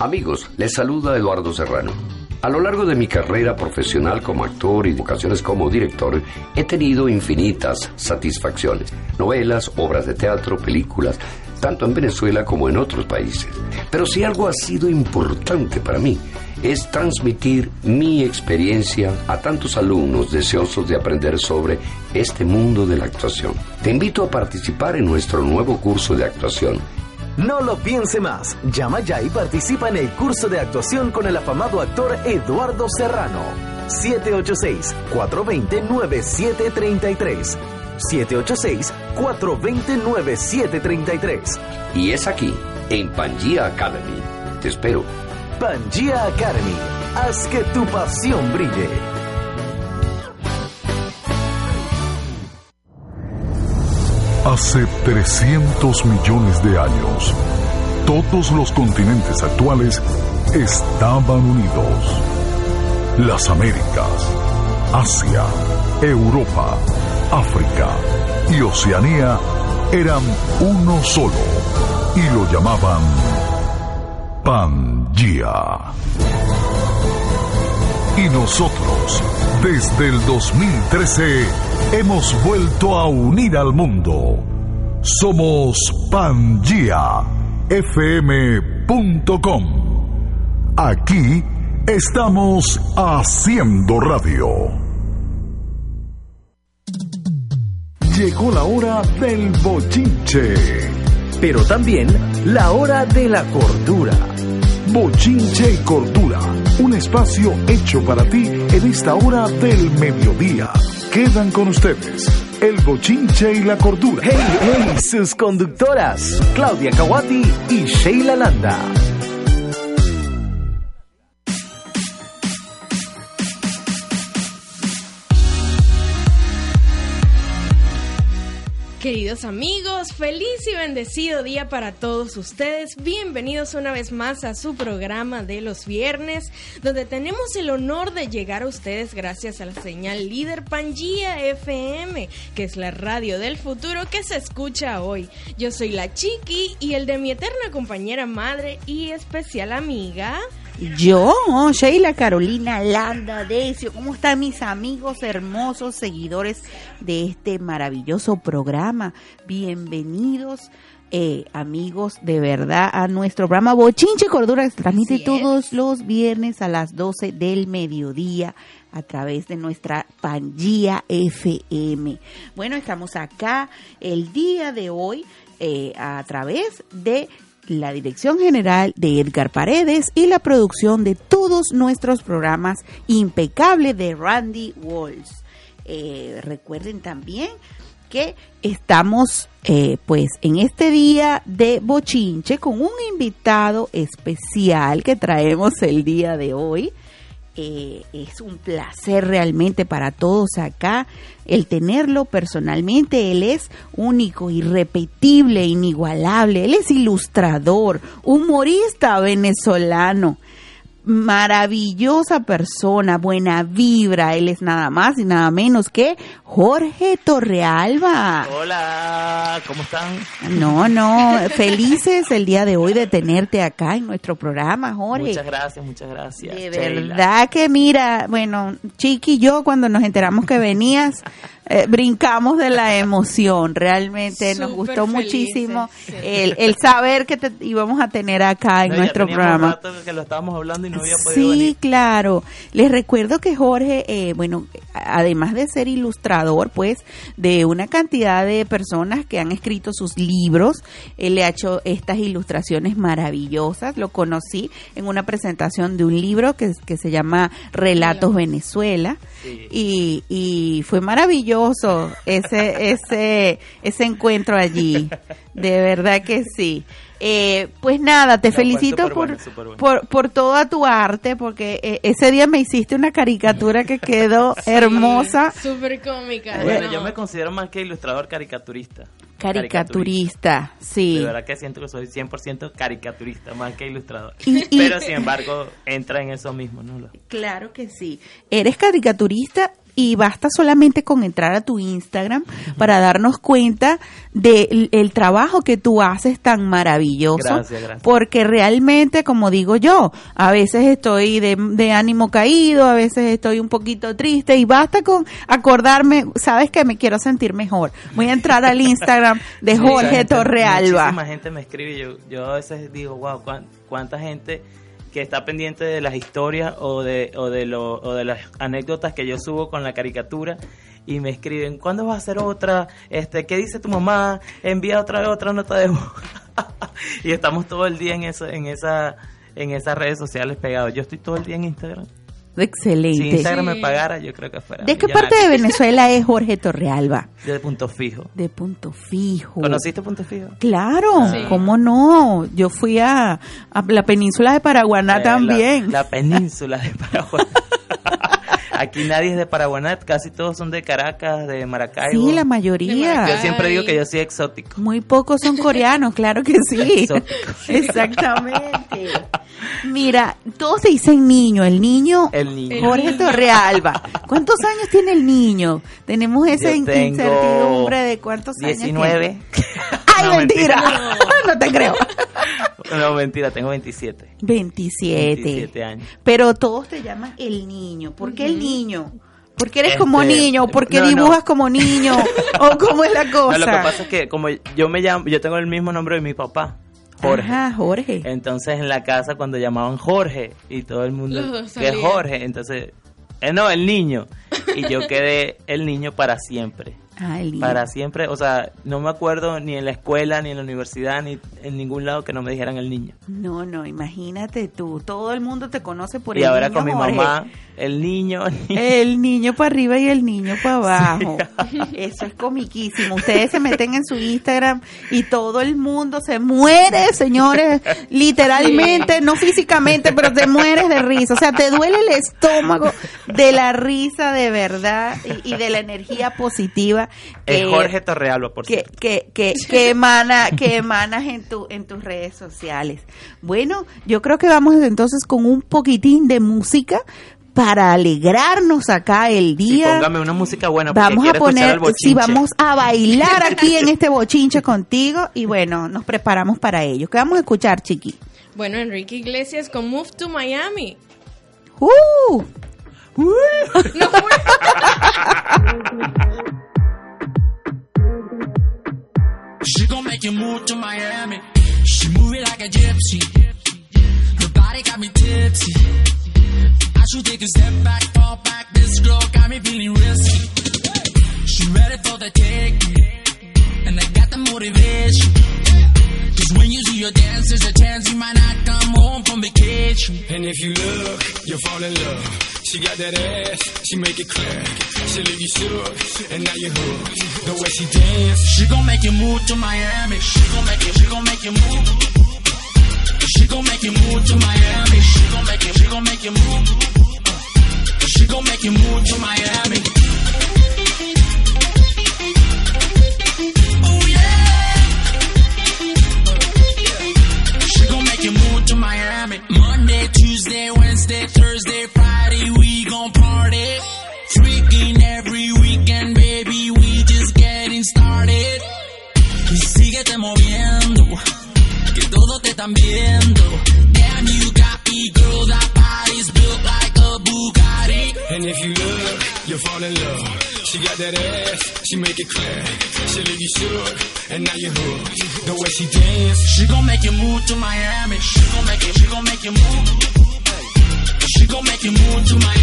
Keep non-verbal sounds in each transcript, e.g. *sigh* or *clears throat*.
Amigos, les saluda Eduardo Serrano. A lo largo de mi carrera profesional como actor y vocaciones como director, he tenido infinitas satisfacciones. Novelas, obras de teatro, películas, tanto en Venezuela como en otros países. Pero si algo ha sido importante para mí, es transmitir mi experiencia a tantos alumnos deseosos de aprender sobre este mundo de la actuación. Te invito a participar en nuestro nuevo curso de actuación no lo piense más. Llama ya y participa en el curso de actuación con el afamado actor Eduardo Serrano. 786-420-9733. 786-420-9733. Y es aquí, en Pangea Academy. Te espero. Pangea Academy. Haz que tu pasión brille. Hace 300 millones de años, todos los continentes actuales estaban unidos. Las Américas, Asia, Europa, África y Oceanía eran uno solo y lo llamaban Pangea. Y nosotros, desde el 2013, hemos vuelto a unir al mundo. Somos pangiafm.com. Aquí estamos haciendo radio. Llegó la hora del bochinche, pero también la hora de la cordura. Bochinche y Cordura, un espacio hecho para ti en esta hora del mediodía. Quedan con ustedes el bochinche y la cordura. ¡Hey, hey! Sus conductoras, Claudia Kawati y Sheila Landa. Queridos amigos, feliz y bendecido día para todos ustedes. Bienvenidos una vez más a su programa de los viernes, donde tenemos el honor de llegar a ustedes gracias a la señal líder Pangía FM, que es la radio del futuro que se escucha hoy. Yo soy la Chiqui y el de mi eterna compañera madre y especial amiga. Yo, Sheila Carolina Landa Decio, ¿cómo están mis amigos hermosos seguidores de este maravilloso programa? Bienvenidos. Eh, amigos, de verdad, a nuestro programa Bochinche Cordura que se transmite todos los viernes a las 12 del mediodía a través de nuestra Pangía FM. Bueno, estamos acá el día de hoy eh, a través de la dirección general de Edgar Paredes y la producción de todos nuestros programas impecable de Randy Walls. Eh, recuerden también que estamos eh, pues en este día de bochinche con un invitado especial que traemos el día de hoy. Eh, es un placer realmente para todos acá el tenerlo personalmente. Él es único, irrepetible, inigualable. Él es ilustrador, humorista venezolano maravillosa persona, buena vibra. Él es nada más y nada menos que Jorge Torrealba. Hola, ¿cómo están? No, no, felices el día de hoy de tenerte acá en nuestro programa, Jorge. Muchas gracias, muchas gracias. De verdad que mira, bueno, Chiqui y yo cuando nos enteramos que venías, eh, brincamos de la emoción. Realmente nos gustó muchísimo el, saber que te íbamos a tener acá en nuestro programa. que lo estábamos hablando y no había podido sí, claro. Les recuerdo que Jorge, eh, bueno, además de ser ilustrador, pues, de una cantidad de personas que han escrito sus libros, él le ha hecho estas ilustraciones maravillosas. Lo conocí en una presentación de un libro que, que se llama Relatos Venezuela. Y, y fue maravilloso ese, ese, ese encuentro allí. De verdad que sí. Eh, pues nada, te No, fue felicito por, bueno, por, por toda tu arte, porque eh, ese día me hiciste una caricatura que quedó *laughs* hermosa. Súper cómica. Bueno, no. yo me considero más que ilustrador caricaturista. Caricaturista, sí. De verdad que siento que soy 100% caricaturista, más que ilustrador. Y- y- Pero sin embargo, entra en eso mismo, ¿no? Lo- Claro que sí. Eres caricaturista y basta solamente con entrar a tu Instagram para darnos cuenta del el trabajo que tú haces tan maravilloso. Gracias, gracias. Porque realmente, como digo yo, a veces estoy de, de ánimo caído, a veces estoy un poquito triste y basta con acordarme, sabes que me quiero sentir mejor. Voy a entrar al Instagram de *laughs* Mucha Jorge gente- Torrealba. Muchísima gente me escribe y yo, yo a veces digo, wow, cuán- cuánta gente que está pendiente de las historias o de, o, de lo, o de las anécdotas que yo subo con la caricatura y me escriben, ¿cuándo vas a hacer otra? Este, ¿Qué dice tu mamá? Envía otra otra nota de voz. *laughs* y estamos todo el día en, eso, en, esa, en esas redes sociales pegados. Yo estoy todo el día en Instagram. Si Excelente. Instagram Sí. me pagara, yo creo que fuera. ¿De qué parte de *laughs* Venezuela es Jorge Torrealba? De punto fijo. De Punto Fijo. ¿Conociste punto fijo? Claro, Sí. ¿cómo no? Yo fui a, a la península de Paraguaná Eh, también. La, la península de Paraguay. *laughs* Aquí nadie es de Paraguaná, casi todos son de Caracas, de Maracaibo. sí, la mayoría. Maracay. Yo siempre digo que yo soy exótico. Muy pocos son *laughs* coreanos, claro que sí. Exótico. *laughs* Exactamente. Mira, todos se dicen niño, el niño El niño. Jorge Torrealba. ¿Cuántos años tiene el niño? Tenemos esa incertidumbre de cuántos años 19. *laughs* tiene. ¡Ay, No, mentira! *laughs* no te creo. No, mentira, tengo 27. 27. 27 años. Pero todos te llaman el niño. ¿Por qué el niño? ¿Por qué eres Este, como niño? ¿Por qué no, no. dibujas como niño? *laughs* ¿O cómo es la No, cosa? lo que pasa es que como yo me llamo, yo tengo el mismo nombre de mi papá, Jorge. Ajá, Jorge. Entonces en la casa cuando llamaban Jorge y todo el mundo que es. Jorge, entonces eh, no, el niño. Y yo quedé el niño para siempre. Para siempre, o sea, no me acuerdo ni en la escuela, ni en la universidad, ni en ningún lado que no me dijeran el niño. No, no, imagínate tú. Todo el mundo te conoce por y el ahora niño con mi mamá, el niño, *laughs* El niño para arriba y el niño para abajo. *laughs* Eso es comiquísimo. Ustedes se meten en su Instagram y todo el mundo se muere, señores, literalmente, no físicamente, pero te mueres de risa. O sea, te duele el estómago de la risa de verdad y, y de la energía positiva. Es que- Jorge Torrealba, por que, cierto. que, que, que emana, que emanas en tu, en tus redes sociales. Bueno, yo creo que vamos entonces con un poquitín de música para alegrarnos acá el día. póngame una música buena vamos a poner, sí, vamos a bailar aquí en *laughs* este bochinche contigo y bueno, nos preparamos para ello. ¿Qué vamos a escuchar, chiqui? Bueno, Enrique Iglesias con Move to Miami. ¡Uh! *laughs* She gon' make you move to Miami. She move it like a gypsy. Her body got me tipsy. I should take a step back, fall back. This girl got me feeling risky. She ready for the taking, and I got the motivation. Cause when you see your dance, there's a chance you might not come home from vacation. And if you look, you'll fall in love. She got that ass, she make it clap. She leave you shook, and now you're hooked. The way she dance, She gon' make you move to Miami. She gon' make you, she gon' make you move. She gon' make you move to Miami. She gon' make you, she gon' make you move. She gon' make you move to Miami. To Miami. Monday, Tuesday, Wednesday, Thursday, Friday, we gon' party. Freaking every weekend, baby, we just getting started. Y síguete moviendo, que todos te están viendo. Damn, you got me, girl, that body's built like Bugatti. and if you look, you'll fall in love. She got that ass, she make it clear. She leave you shook, and now you're hooked. The way she dance, She gon' make you move to Miami. She gon' make you, she gon' make you move. She gon' make you move to Miami.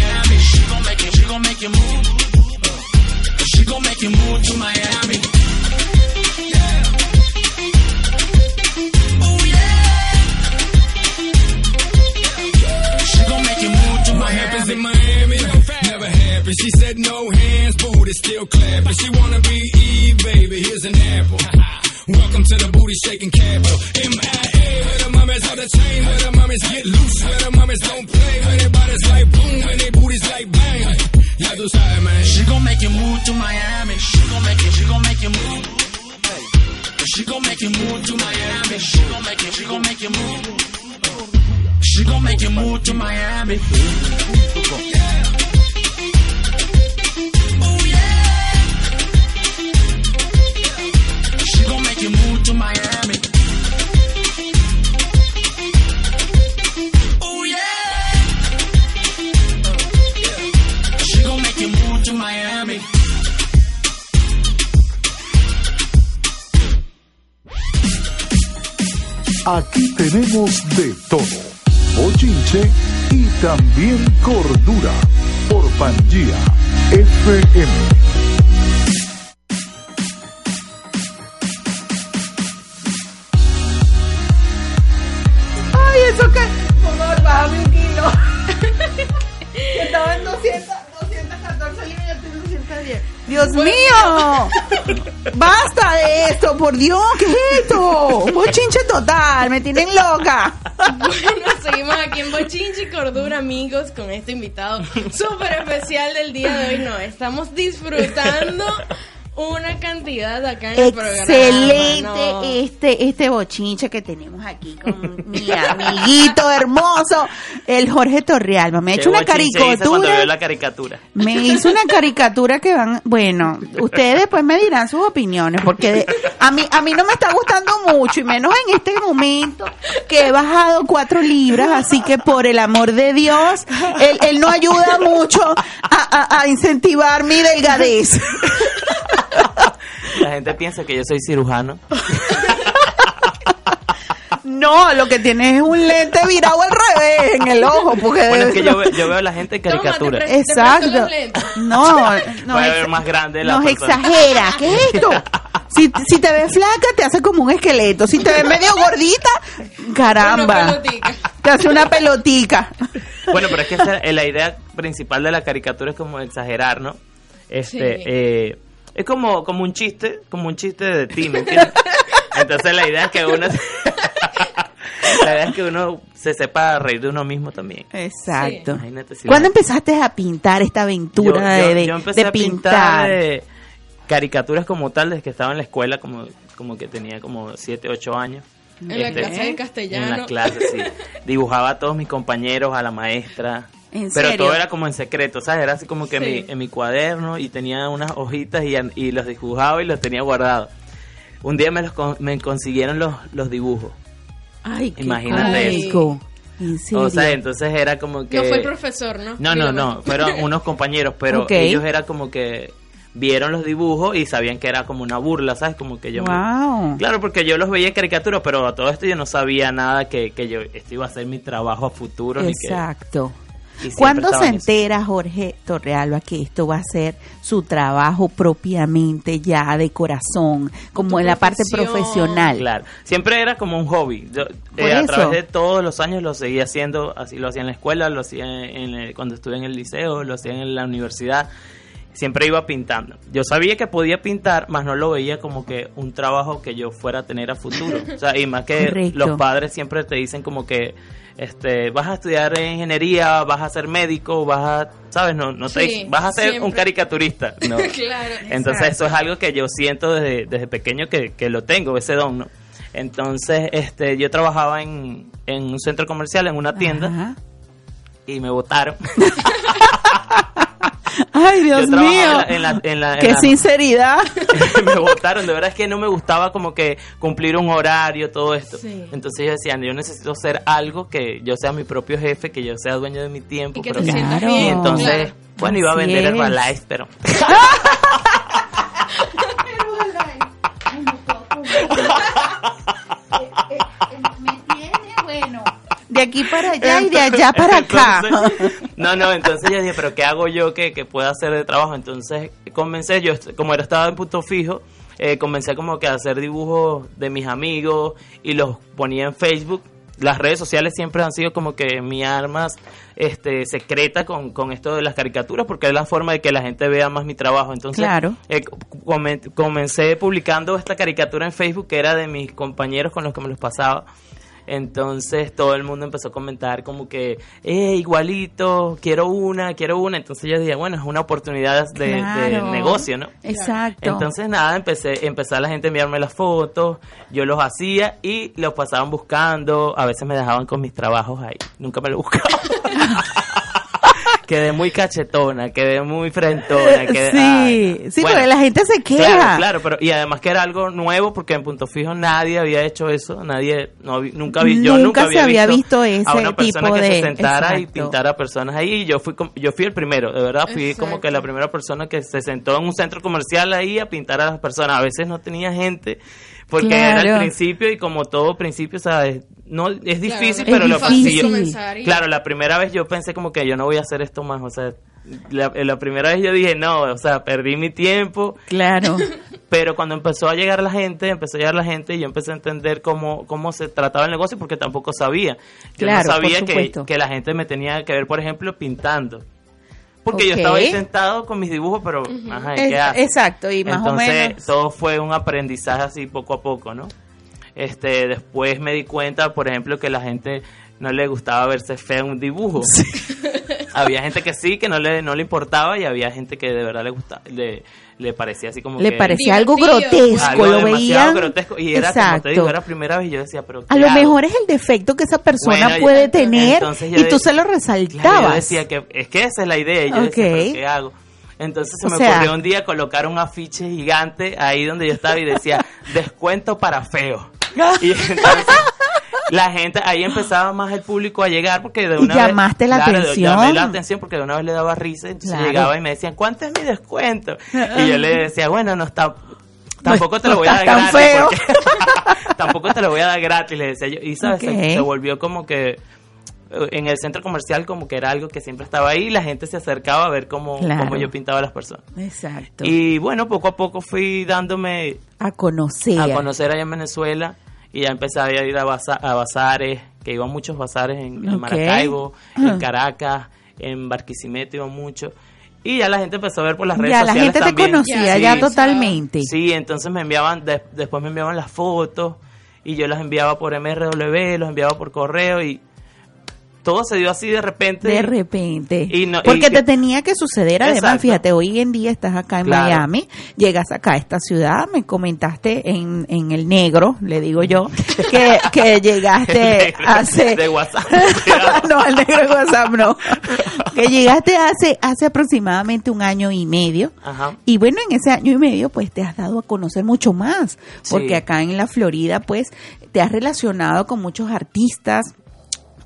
Miami. Aquí tenemos de todo. Bochinche también cordura. Por Pangía FM. Ay, eso que. Favor, bájame un kilo. *laughs* Que Estaba en 200, 210. Dios mío. Basta de esto, por Dios, ¿qué es esto? Bochinche total, me tienen loca. Bueno, seguimos aquí en Bochinchi y Cordura, amigos, con este invitado súper especial del día de hoy. No, estamos disfrutando una cantidad acá en el programa. Excelente no. este este bochinche que tenemos aquí con mi amiguito hermoso, el Jorge Torrealba. Me ha hecho una caricatura. veo la caricatura. Me hizo una caricatura que van, bueno, ustedes después me dirán sus opiniones, porque de- a mí a mí no me está gustando mucho y menos en este momento que he bajado cuatro libras, así que por el amor de Dios, él, él no ayuda mucho a, a- a incentivar mi delgadez. La gente piensa que yo soy cirujano. No, lo que tienes es un lente virado al revés en el ojo, porque Bueno, es que yo, ve- yo veo a la gente en Toma, te caricatura. Exacto. No, *laughs* no, Puede ex- ver más grande la nos persona. exagera. ¿Qué es esto? Si, si te ves flaca, te hace como un esqueleto. Si te ves medio gordita, caramba. Una pelotica. Te hace una pelotica. Bueno, pero es que esa- la idea principal de la caricatura es como exagerar, ¿no? Este, Sí. eh, es como, como un chiste, como un chiste de ti, ¿me entiendes? *laughs* Entonces la idea es que uno, *laughs* la idea es que uno se sepa reír de uno mismo también. Exacto. Imagínate si ¿Cuándo la- empezaste a pintar esta aventura yo, yo- de, yo empecé de a pintar, pintar? caricaturas como tal desde que estaba en la escuela, como, como que tenía como 7, 8 años. En la Este, clase de En castellano. las clases, sí. Dibujaba a todos mis compañeros, a la maestra. ¿En Pero serio? todo era como en secreto, ¿sabes? Era así como que en, mi, en mi cuaderno y tenía unas hojitas y, los dibujaba y los tenía guardados. Un día me, los con- me consiguieron los, los dibujos. Ay, qué Imagínate eso. En serio. O sea, entonces era como que... No fue el profesor, ¿no? No, no, no, fueron *laughs* unos compañeros, pero ellos era como que vieron los dibujos y sabían que era como una burla, ¿sabes? Como que yo... me- Wow. Claro, porque yo los veía en caricatura, pero a todo esto yo no sabía nada que, que yo esto iba a ser mi trabajo a futuro. ni que- Exacto. y siempre ¿Cuándo se entera Jorge Torrealba que esto va a ser su trabajo propiamente ya de corazón, como en la parte profesional? Claro, siempre era como un hobby. Yo, eh, a través de todos los años lo seguía haciendo, así lo hacía en la escuela, lo hacía en cuando estuve en el liceo, lo hacía en la universidad. Siempre iba pintando. Yo sabía que podía pintar, más no lo veía como que un trabajo que yo fuera a tener a futuro. O sea, y más que *laughs* Correcto. los padres siempre te dicen como que este vas a estudiar ingeniería, vas a ser médico, vas a, sabes, no no te Sí, vas a ser un caricaturista. No. *laughs* Claro. Entonces eso es algo que yo siento desde, desde pequeño que, que lo tengo, ese don, ¿no? Entonces, este, yo trabajaba en, en un centro comercial, en una tienda, Ajá. y me votaron. *laughs* Ay, Dios Yo mío. en la- en la- en la- en Qué la- sinceridad. *laughs* me votaron, de verdad es que no me gustaba como que cumplir un horario, todo esto. Sí. Entonces yo decía, yo necesito ser algo que yo sea mi propio jefe, que yo sea dueño de mi tiempo. Y que pero te sientas Claro. bien. Y entonces, claro. bueno, iba a vender es. Herbalife, pero... De aquí para allá y de allá para acá. Entonces, no, no, entonces yo dije, pero ¿qué hago yo que, que pueda hacer de trabajo? Entonces comencé, yo como era estaba en punto fijo, eh, comencé como que a hacer dibujos de mis amigos y los ponía en Facebook las redes sociales siempre han sido como que mi arma este, secreta con, con esto de las caricaturas, porque es la forma de que la gente vea más mi trabajo. Entonces, Claro. eh, comen- comencé publicando esta caricatura en Facebook que era de mis compañeros con los que me los pasaba. Entonces todo el mundo empezó a comentar como que, eh, igualito, quiero una, quiero una. Entonces yo dije, bueno, es una oportunidad de, de negocio, ¿no? Exacto. Entonces nada, empecé, empezó la gente a enviarme las fotos, yo los hacía y los pasaban buscando, a veces me dejaban con mis trabajos ahí, nunca me lo buscaban. *laughs* quedé muy cachetona, quedé muy frentona, quedé, sí, ay, sí, bueno, porque la gente se queja. Claro, claro, pero y además que era algo nuevo porque en Punto Fijo nadie había hecho eso, nadie, no, nunca vi, yo Nunca nunca se había, había visto ese a una persona tipo que de- se sentara y exacto. pintara personas ahí. Y yo fui, yo fui el primero, de verdad, fui como que la primera persona que se sentó en un centro comercial ahí a pintar a las personas. A veces no tenía gente porque era el principio y como todo principio, ¿sabes? No, es difícil, Es pero lo difícil. yo- Claro, la primera vez yo pensé como que yo no voy a hacer esto más, o sea, la, la primera vez yo dije, no, o sea, perdí mi tiempo, Claro. *laughs* pero cuando empezó a llegar la gente, empezó a llegar la gente y yo empecé a entender cómo, cómo se trataba el negocio porque tampoco sabía. Yo Claro, no sabía que, que la gente me tenía que ver, por ejemplo, pintando. Porque yo estaba ahí sentado con mis dibujos, pero, ajá, ¿y Es- ¿qué haces? exacto, y más o Entonces, menos. todo fue un aprendizaje así poco a poco, ¿no? Este, después me di cuenta, por ejemplo, que la gente no le gustaba verse feo en un dibujo. *laughs* había gente que sí, que no le, no le importaba y había gente que de verdad le gustaba, le, le parecía así como Le que... parecía algo grotesco, algo lo demasiado veían. grotesco y era como te digo era la primera vez y yo decía pero A ¿qué lo hago? mejor es el defecto que esa persona Bueno, puede yo- tener y tú se lo Claro, resaltabas. yo decía que es que esa es la idea y yo decía Ok. pero ¿qué hago? entonces se O me sea- ocurrió un día colocar un afiche gigante ahí donde yo estaba y decía *laughs* descuento para feo *laughs* y entonces la gente ahí empezaba más el público a llegar porque de Y una llamaste vez la claro, atención. llamé la atención porque de una vez le daba risa entonces Claro. llegaba y me decían ¿cuánto es mi descuento? y yo le decía bueno no está tampoco te lo voy a dar gratis feo. porque- *laughs* tampoco te lo voy a dar gratis le decía yo y sabes Se- Ok. se, volvió como que eh, en el centro comercial como que era algo que siempre estaba ahí y la gente se acercaba a ver cómo, Claro. cómo yo pintaba a las personas Exacto. y bueno poco a poco fui dándome a conocer. a conocer allá en Venezuela y ya empecé a ir a, baza- a bazares, que iban muchos bazares en. Maracaibo, *clears throat* en Caracas, en Barquisimeto iban muchos. Y ya la gente empezó a ver por las redes ya la sociales gente te conocía Sí. ya totalmente. Sí, entonces me enviaban, de- después me enviaban las fotos y yo las enviaba por MRW, los enviaba por correo y todo se dio así de repente. De repente. Y no- y Porque que- te tenía que suceder. Además, Exacto. fíjate, hoy en día estás acá en Claro. Miami, llegas acá a esta ciudad, me comentaste en, en el negro, le digo yo, que, que *laughs* llegaste hace... de WhatsApp. *laughs* no, el negro de WhatsApp no. que llegaste hace, hace aproximadamente un año y medio. Ajá. Y bueno, en ese año y medio, pues te has dado a conocer mucho más, porque Sí. acá en la Florida, pues te has relacionado con muchos artistas,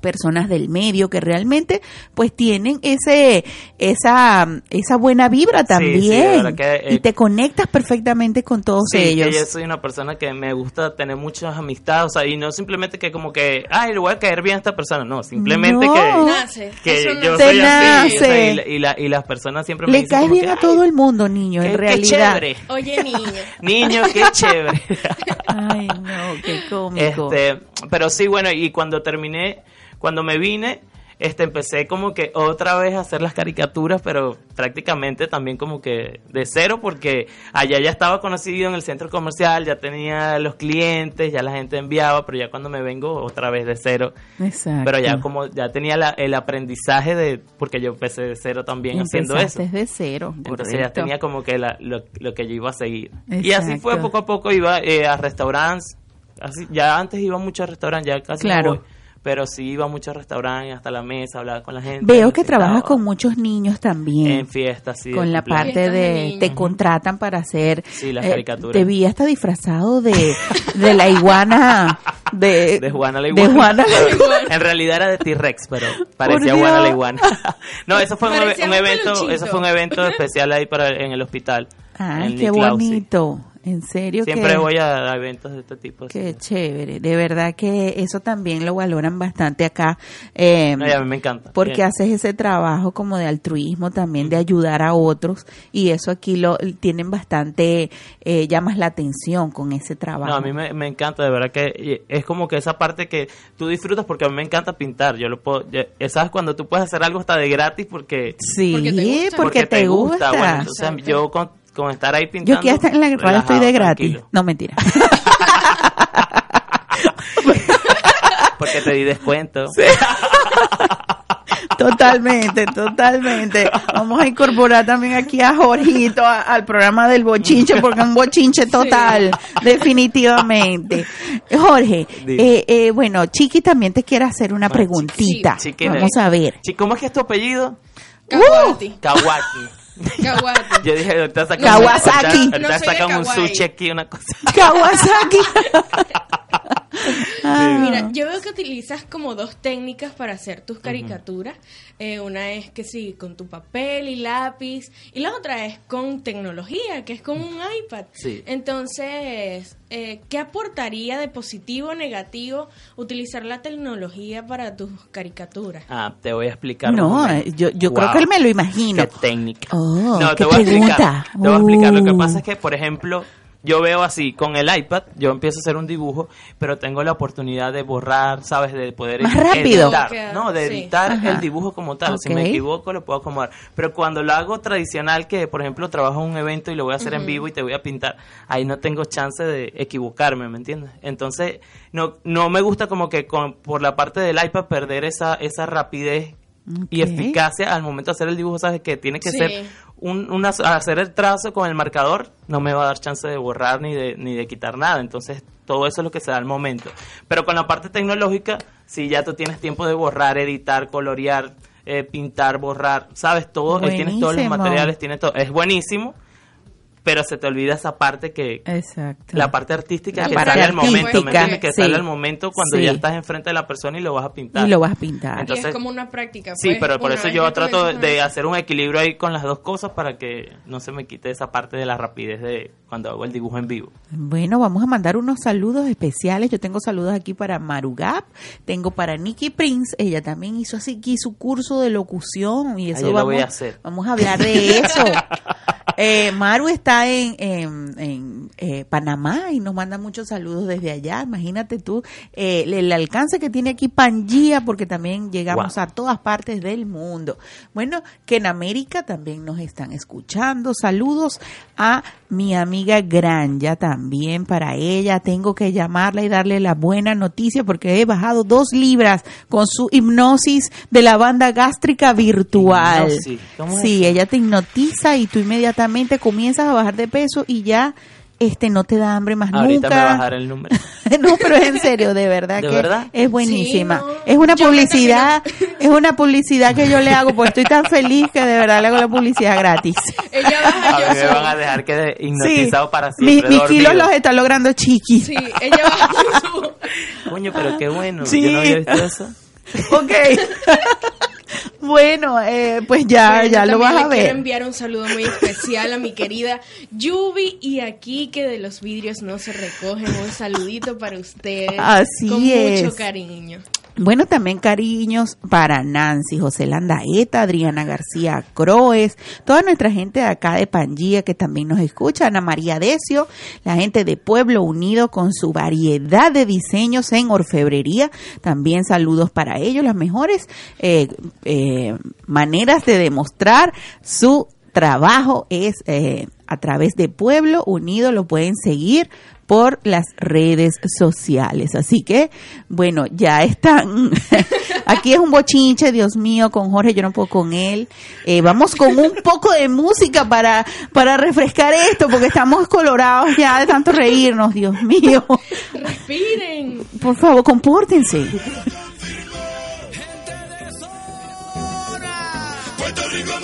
personas del medio que realmente pues tienen ese esa esa buena vibra Sí, sí, de también que, eh, y te conectas perfectamente con todos Sí, ellos. que yo soy una persona que me gusta tener muchas amistades, o sea, y no simplemente que como que, ay, le voy a caer bien a esta persona, no, simplemente No. que, Nace. que yo nace. soy así, o sea, y, la- y la- y las personas siempre me Le dicen caes bien que, a "Ay, todo el mundo, niño, qué- en qué realidad. chévere. Oye, niño. *laughs* Niño, qué chévere. *laughs* Ay, no, qué cómico. Este, *laughs* pero sí, bueno, y cuando terminé, cuando me vine, este, empecé como que otra vez a hacer las caricaturas, pero prácticamente también como que de cero, porque allá ya estaba conocido en el centro comercial, ya tenía los clientes, ya la gente enviaba, pero ya cuando me vengo otra vez de cero, Exacto. pero ya como ya tenía la- el aprendizaje de, porque yo empecé de cero también haciendo eso. Desde cero, Entonces ya tenía como que la- lo, lo que yo iba a seguir. Y así fue, poco a poco iba eh, a restaurantes. Así, ya antes iba mucho a restaurantes, ya casi no Claro. voy. Pero sí iba mucho a restaurantes, hasta la mesa, hablaba con la gente. Veo que trabajas con muchos niños también. En fiestas, sí. de con la cumpleaños. parte de de te contratan para hacer Sí, las eh, caricaturas. te vi hasta disfrazado de, de la iguana de, *laughs* De Juana la de Iguana. Juana la *laughs* Iguana. en realidad era de T-Rex, pero parecía Juana la. Iguana. *laughs* no, eso fue un, evento, peluchito. eso fue un evento especial ahí para en el hospital. Ay, en qué bonito. En serio Siempre que... voy a, a eventos de este tipo. así. Qué chévere, de verdad que eso también lo valoran bastante acá. eh, No, a mí me encanta. porque Bien. haces ese trabajo como de altruismo también, de ayudar a otros, y eso aquí lo tienen bastante, eh, llamas la atención con ese trabajo. No, a mí me, me encanta, de verdad que es como que esa parte que tú disfrutas porque a mí me encanta pintar. Yo lo puedo, ya- ¿sabes? Cuando tú puedes hacer algo hasta de gratis porque, Sí, porque te gusta. Bueno, entonces Exacto. yo con, con estar ahí pintando. Yo aquí hasta en la radio estoy de gratis. tranquilo. No, mentira. *laughs* Porque te di descuento. Totalmente, totalmente. Vamos a incorporar también aquí a Jorgito a- al programa del bochinche, porque es un bochinche total, definitivamente. Jorge, eh, eh, bueno, Chiqui también te quiere hacer una preguntita. Chiqui, Vamos a ver. ¿Cómo es que es tu apellido? Kawati. Kawaki. Kawati. *laughs* Yo dije, ahorita sacan, Kawasaki. ahorita- ahorita No soy de sacan un kawaii. sushi aquí, una cosa. Kawasaki. *laughs* Ah. Mira, yo veo que utilizas como dos técnicas para hacer tus caricaturas. Eh, una es que sí, con tu papel y lápiz, y la otra es con tecnología, que es con un iPad. Sí. Entonces, eh, ¿qué aportaría de positivo o negativo utilizar la tecnología para tus caricaturas? Ah, te voy a explicar. No, menos. yo, yo creo que él me lo imagino. Qué técnica. Oh, no, qué te voy a explicar. Te voy a explicar. Lo que Uh. pasa es que, por ejemplo, yo veo así, con el iPad, yo empiezo a hacer un dibujo, pero tengo la oportunidad de borrar, ¿sabes? De poder Más rápido. editar, ¿no? De editar el dibujo como tal. Si me equivoco, lo puedo acomodar. Pero cuando lo hago tradicional, que por ejemplo trabajo en un evento y lo voy a hacer en vivo y te voy a pintar, ahí no tengo chance de equivocarme, ¿me entiendes? Entonces, no, no me gusta como que con, por la parte del iPad perder esa, esa rapidez y eficacia al momento de hacer el dibujo, sabes que tiene que Sí. ser un, una, hacer el trazo con el marcador, no me va a dar chance de borrar ni de, ni de quitar nada, entonces todo eso es lo que se da al momento. Pero con la parte tecnológica, si ya tú tienes tiempo de borrar, editar, colorear, eh, pintar, borrar, sabes, todo, eh, tienes todos los materiales, tienes todo, es buenísimo, pero se te olvida esa parte que, Exacto. la parte artística que sale al momento, ¿me entiendes? Que sí. sale al momento cuando Sí. ya estás enfrente de la persona y lo vas a pintar. Y lo vas a pintar. Entonces- y es como una práctica. Sí, pues, pero por eso yo que trato comienzas de a- hacer un equilibrio ahí con las dos cosas para que no se me quite esa parte de la rapidez de cuando hago el dibujo en vivo. Bueno, vamos a mandar unos saludos especiales. Yo tengo saludos aquí para Marugap, tengo para Nikki Prince. Ella también hizo así aquí su curso de locución y eso yo lo vamos, voy a hacer. vamos a hablar de eso. *laughs* Eh, Maru está en, en, en, eh, Panamá y nos manda muchos saludos desde allá. Imagínate tú eh, el, el alcance que tiene aquí Pangía, porque también llegamos Wow. a todas partes del mundo. Bueno, que en América también nos están escuchando. Saludos a mi amiga Granja también para ella. Tengo que llamarla y darle la buena noticia porque he bajado dos libras con su hipnosis de la banda gástrica virtual. Hipnosis, ¿cómo es Sí, ella te hipnotiza y tú inmediatamente comienzas a bajar de peso y ya este no te da hambre más Ahorita nunca. me bajaré el número. *laughs* no, pero es en serio, de verdad *laughs* ¿De que verdad? es buenísima. Sí, no. Es una Yo publicidad, es una publicidad que yo le hago, porque estoy tan feliz que de verdad le hago la publicidad gratis. *laughs* Ella baja A yo mí me van a dejar que hipnotizado para mis, siempre. mis kilos los está logrando chiqui. Sí, ella baja su... Coño, pero qué bueno. Sí. Yo no había visto eso. Ok. Bueno, eh, pues ya, Bueno, ya lo vas a le quiero ver. enviar un saludo muy especial a mi querida Yubi y aquí que de los vidrios no se recogen. Un saludito para ustedes. Así con es. mucho cariño. Bueno, también cariños para Nancy, José Landaeta, Adriana García Croes, toda nuestra gente de acá de Pangía que también nos escucha, Ana María Decio, la gente de Pueblo Unido con su variedad de diseños en orfebrería. También saludos para ellos, las mejores eh, eh, maneras de demostrar su trabajo es eh, a través de Pueblo Unido, lo pueden seguir por las redes sociales. Así que, bueno, ya están. *laughs* Aquí es un bochinche, Dios mío, con Jorge, yo no puedo con él. Eh, vamos con un poco de música para, para refrescar esto, porque estamos colorados ya de tanto reírnos, Dios mío. Respiren. Por favor, compórtense. Puerto Rico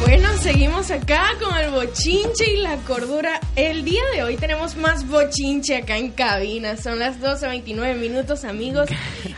Bueno, seguimos acá con el bochinche y la cordura. El día de hoy tenemos más bochinche acá en cabina. Son las 12.29 minutos, amigos.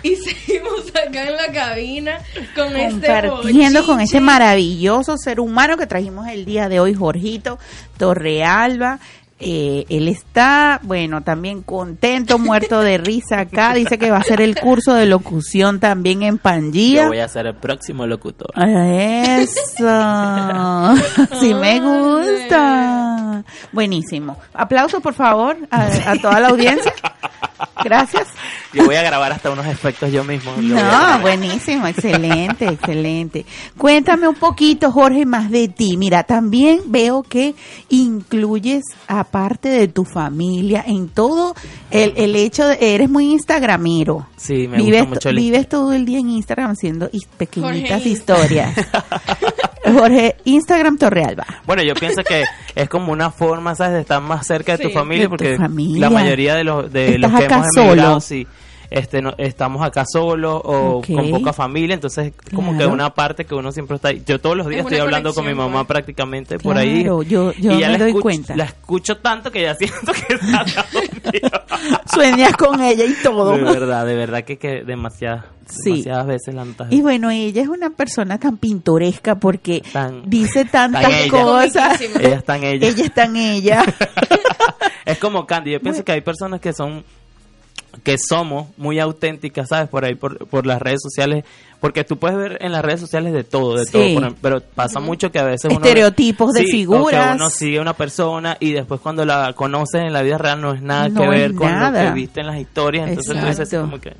Y *laughs* seguimos acá en la cabina con este compartiendo con este bochinche. maravilloso ser humano que trajimos el día de hoy, Jorgito Torrealba. Eh, él está, bueno, también contento, muerto de risa acá. Dice que va a hacer el curso de locución también en Yo Pangía. voy a ser el próximo locutor. Eso. *laughs* Sí me gusta. Buenísimo. Aplauso, por favor, a, a toda la audiencia. *laughs* Gracias. *laughs* Yo voy a grabar hasta unos efectos yo mismo. No, buenísimo, excelente, *laughs* excelente. Cuéntame un poquito, Jorge, más de ti. Mira, también veo que incluyes, aparte de tu familia, en todo el, el hecho de, eres muy instagramero. Sí, me vives, gusta mucho el Vives todo el día en Instagram haciendo pequeñitas Jorge historias. *laughs* Jorge, Instagram Torrealba. Bueno, yo pienso que es como una forma, ¿sabes?, de estar más cerca de tu familia, tu porque familia. la mayoría de los, de los que acá hemos emigrado, solo. sí, este, no, estamos acá solos o con poca familia, entonces como que Claro. una parte que uno siempre está. Yo todos los días Es estoy hablando con mi mamá pues. prácticamente por ahí. Yo- yo y ya me la doy escucho- cuenta. La escucho tanto que ya *laughs* siento que está. *laughs* Sueñas con ella y todo. De verdad, de verdad que, que demasiadas, Sí. demasiadas veces la notas. Y bueno, ella es una persona tan pintoresca porque Tan- dice tantas tan ella. cosas. Ella está en ella. Ella está en ella. *laughs* Es como Candy. Yo pienso que hay personas que son que somos muy auténticas, ¿sabes? Por ahí, por, por las redes sociales. Porque tú puedes ver en las redes sociales de todo, de Sí. todo. por ejemplo, pero pasa mucho que a veces uno... Estereotipos de Sí, o figuras. que uno sigue a una persona y después cuando la conoces en la vida real no es nada No que es ver con lo que viste en las historias. Entonces tú dices Exacto. como que...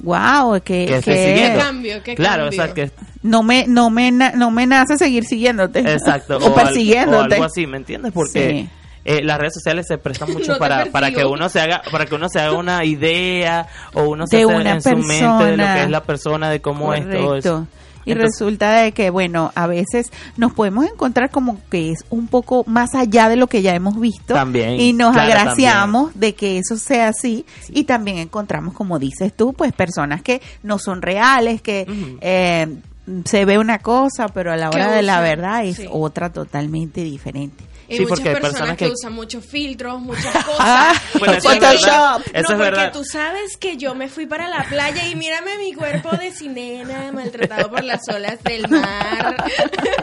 wow, que, Que que cambio, qué claro, cambio. o sea, que... no me no me na- no me nace seguir siguiéndote. Exacto. *laughs* o, al- persiguiéndote. o algo así, ¿me entiendes? Porque... Sí. Eh, las redes sociales se prestan *laughs* mucho No para, para que uno se haga para que uno se haga una idea o uno se hace una en su mente de lo que es la persona de cómo es todo eso. Y Entonces- resulta de que, bueno, a veces nos podemos encontrar como que es un poco más allá de lo que ya hemos visto. También, Y nos claro, agraciamos de que eso sea así. Y también encontramos, como dices tú, pues personas que no son reales, que eh, se ve una cosa, pero a la hora de la verdad es sí. otra totalmente diferente. Hay Sí, muchas porque hay personas, personas que, que- usan muchos filtros, muchas *laughs* cosas. Ah, Bueno, eso Porque- es verdad. Photoshop. Eso no, porque verdad. tú sabes que yo me fui para la playa y mírame mi cuerpo de cinena maltratado por las olas del mar.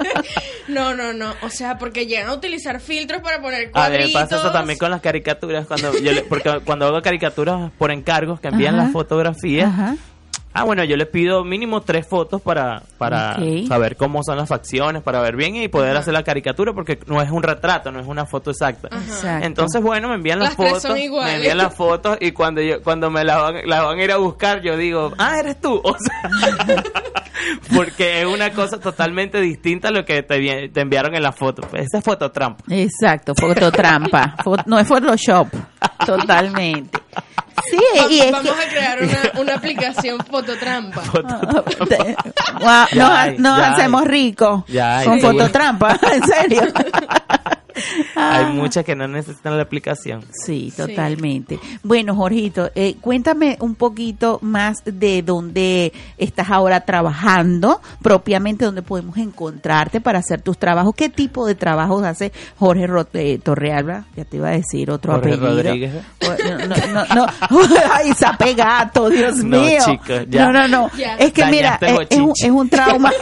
*laughs* no, no, no. O sea, porque llegan a utilizar filtros para poner a ver cuadritos. pasa eso también con las caricaturas cuando yo le- porque cuando hago caricaturas por encargos que envían Ajá. las fotografías Ajá. Ah bueno yo le pido mínimo tres fotos para para saber cómo son las facciones para ver bien y poder hacer la caricatura porque no es un retrato no es una foto exacta Exacto. Entonces, bueno, me envían las, Las tres fotos, me envían las fotos y cuando yo, cuando me las van, las van a ir a buscar, yo digo, ah, eres tú. *laughs* O sea, porque es una cosa totalmente distinta a lo que te, vi- te enviaron en la foto. Pues, esa es fototrampa. Exacto, fototrampa. Fo- no es Photoshop, totalmente. Sí, y es Vamos que... a crear una, una aplicación fototrampa. *laughs* Te- Guau, Ya nos hay, nos ya hacemos ricos con fototrampa, *laughs* en serio. *laughs* Hay muchas que no necesitan la aplicación. Sí, totalmente. Bueno, Jorgito, eh, cuéntame un poquito más de dónde estás ahora trabajando, propiamente dónde podemos encontrarte para hacer tus trabajos. ¿Qué tipo de trabajos hace Jorge Ro- eh, Torrealba? Ya te iba a decir otro Jorge apellido. Rodríguez. ¿eh? No, no, no, no. *laughs* Ay, Zapegato, Dios No, mío. chicos, ya. No, no, no. Ya. Es que mira, Dañaste es, es un, bochinche. es un trauma. *laughs*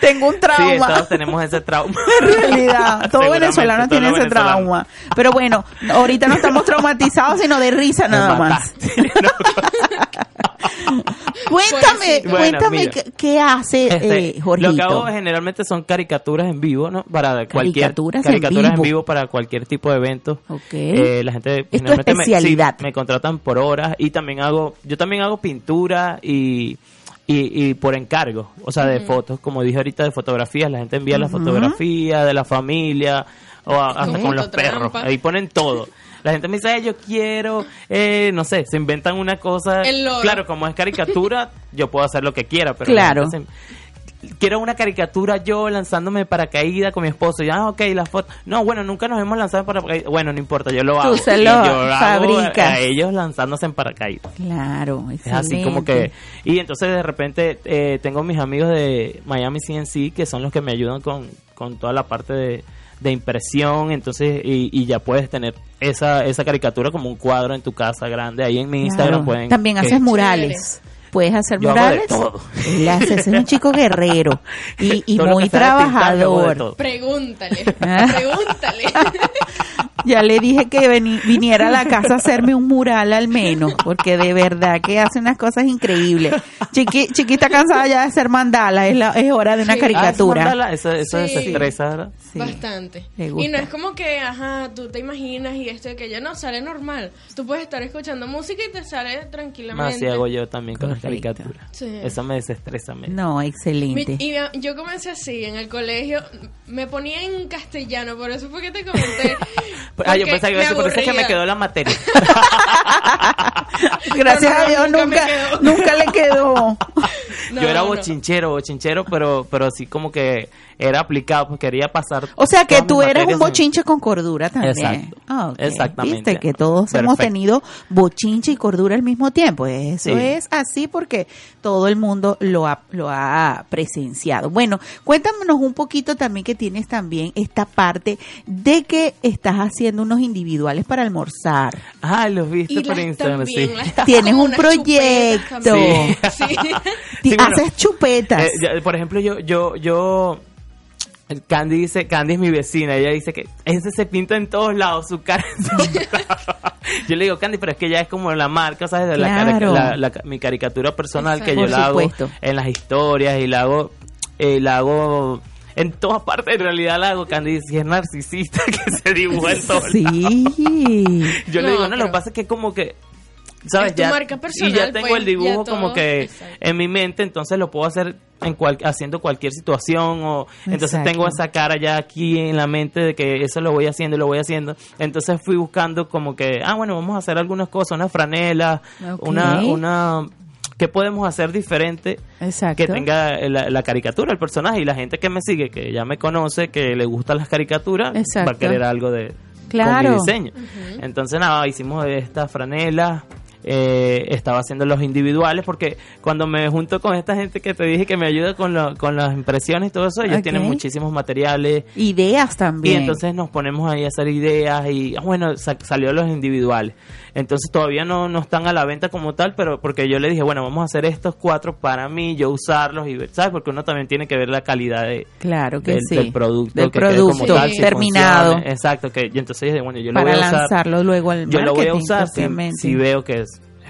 Tengo un Sí, trauma. todos tenemos ese trauma. *laughs* En realidad, *laughs* todo venezolano todos tiene ese trauma. Pero bueno, ahorita no estamos *laughs* traumatizados, sino de risa nada más. *laughs* Cuéntame. Bueno, cuéntame mira. qué, qué hace Este, eh, Jorgito. lo que hago generalmente son caricaturas en vivo, ¿no? Para cualquier Caricaturas en caricaturas en vivo. vivo para cualquier tipo de evento. Ok. Eh, la gente Es tu generalmente me- sí, especialidad. Me, contratan por horas y también hago, yo también hago pintura y y, y por encargo, o sea, de fotos, como dije ahorita, de fotografías, la gente envía las fotografías de la familia o a- hasta Con los perros, ahí ponen todo. La gente me dice, "Ay, yo quiero, eh, no sé, se inventan una cosa. El. Claro, como es caricatura, yo puedo hacer lo que quiera, pero Claro. la gente se- quiero una caricatura yo lanzándome de paracaídas con mi esposo. Y, ah, ok, la foto. No, bueno, nunca nos hemos lanzado en paracaídas. Bueno, no importa, yo lo hago. se Y lo yo hago fabricas. A ellos lanzándose en paracaídas. Claro, Es así como que... Y entonces de repente eh, tengo mis amigos de Miami CNC que son los que me ayudan con, con toda la parte de, de impresión. Entonces, y, y ya puedes tener esa, esa caricatura como un cuadro en tu casa grande. Ahí en mi Instagram pueden... También haces murales. Puedes hacer Yo hago de murales. todo. Hace, es un chico guerrero y, *laughs* muy pintar, hago trabajador. Pregúntale, *laughs* Ah. pregúntale. *laughs* Ya le dije que veni- viniera a la casa a hacerme un mural al menos, porque de verdad que hace unas cosas increíbles. Chiqui, Chiqui está cansada ya de hacer mandala, es, la, es hora de una Sí. caricatura. Ah, mandala, eso eso Sí. desestresa, ¿verdad? Sí. Bastante. Le Y no es como que, ajá, tú te imaginas y esto y que ya no sale normal. Tú puedes estar escuchando música y te sale tranquilamente. si hago yo también con las Sí. Eso me desestresa. me- No, Mi- excelente. y yo comencé así en el colegio, me ponía en castellano, por eso fue que te comenté. *laughs* Ah, yo pensaba que me por eso es que me quedó la materia. *laughs* Gracias No, no, a Dios nunca nunca le quedó. *laughs* No, yo era no. bochinchero, bochinchero, pero, pero sí como que era aplicado, pues quería pasar. O sea que tú eres un en- bochinche con cordura también. Exacto. Ah. Exactamente. Viste que todos hemos tenido bochinche y cordura al mismo tiempo. Eso Sí. es así porque todo el mundo lo ha, lo ha presenciado. Bueno, cuéntanos un poquito también que tienes también esta parte de que estás haciendo unos individuales para almorzar. Ah, los viste por Instagram, también, sí. Tienes un proyecto. Sí. Sí. Haces chupetas. Eh, por ejemplo, yo, yo, yo, Candy dice, Candy es mi vecina, ella dice que ese se pinta en todos lados, su cara. *laughs* *laughs* yo le digo, Candy, pero es que ya es como la marca, ¿sabes? De la Claro. la- la- mi caricatura personal que yo Por la hago supuesto. en las historias y la hago, eh, la hago en todas partes, en realidad la hago. Candy dice, es narcisista *laughs* que se dibuja en todos lados. Sí. Yo le digo, no, lo que pasa es que como que, ¿sabes? Es tu ya, marca personal, y ya tengo pues, el dibujo como que exacto. en mi mente, entonces lo puedo hacer en cual, haciendo cualquier situación o entonces Exacto. tengo esa cara ya aquí en la mente de que eso lo voy haciendo y lo voy haciendo. Entonces fui buscando como que, ah, bueno, vamos a hacer algunas cosas, una franela, una, una, ¿qué podemos hacer diferente? Exacto. que tenga la, la caricatura, el personaje y la gente que me sigue, que ya me conoce, que le gustan las caricaturas, va a querer algo de Claro. con mi diseño. Entonces nada, hicimos esta franela, eh, estaba haciendo los individuales porque cuando me junto con esta gente que te dije que me ayuda con, lo- con las impresiones y todo eso, ellos tienen muchísimos materiales. Ideas Y también. entonces nos ponemos ahí a hacer ideas y ah, bueno, sa- salió los individuales. Entonces todavía no, no están a la venta como tal, pero porque yo le dije, bueno, vamos a hacer estos cuatro para mí, yo usarlos y ver, ¿sabes? Porque uno también tiene que ver la calidad de, Claro que del, sí. del producto, Del que quede como producto tal, si terminado. Exacto, que y entonces dije, bueno, yo lo para voy a usar. lanzarlo luego al yo lo voy a usar si, si veo que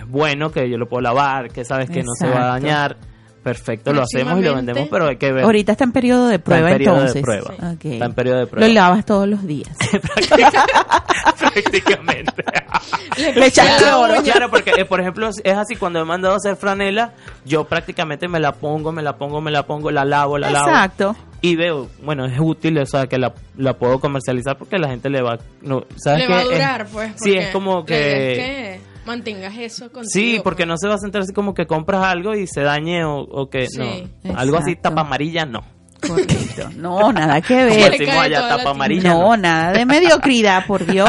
es, bueno, que yo lo puedo lavar, que sabes que no se va a dañar. Perfecto, lo hacemos y lo vendemos, pero hay que ver. Ahorita está en periodo de Está prueba en periodo entonces. de prueba. Está en periodo de prueba. Lo lavas todos los días. *laughs* prácticamente. *laughs* Le echaste oro. Claro, porque eh, por ejemplo es así cuando me he mandado a hacer franela, yo prácticamente me la pongo, me la pongo, me la pongo, la lavo, la lavo Exacto. y veo, bueno, es útil, o sea, que la, la puedo comercializar porque la gente le va, no, ¿sabes Le qué? va a Es- durar, pues. sí, es como que mantengas eso contigo. sí, porque pues. no se va a sentir así como que compras algo y se dañe o, o que Sí, no, algo así exacto. tapa amarilla no. Correcto. No, nada que ver. allá, tapa amarilla No, no. nada de mediocridad, por Dios.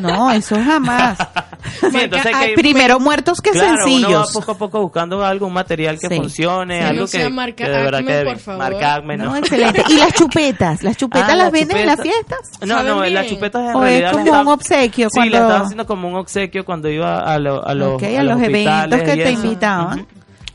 No, eso jamás. Sí, entonces hay Ay, que- primero muertos que Claro, uno va sencillos. poco a poco buscando algo, un material que Sí. funcione, Sí, algo no que, sea marca que de verdad Acme, quede por favor. Marca Acme, No, no. excelente. ¿Y las chupetas? ¿Las chupetas Ah, las las venden en las chupetas. fiestas? No, ¿Saben no, las chupetas en ¿O es realidad como las un obsequio Sí, la cuando- estaba haciendo como un obsequio cuando iba a, lo- a los, a los eventos que te invitaban.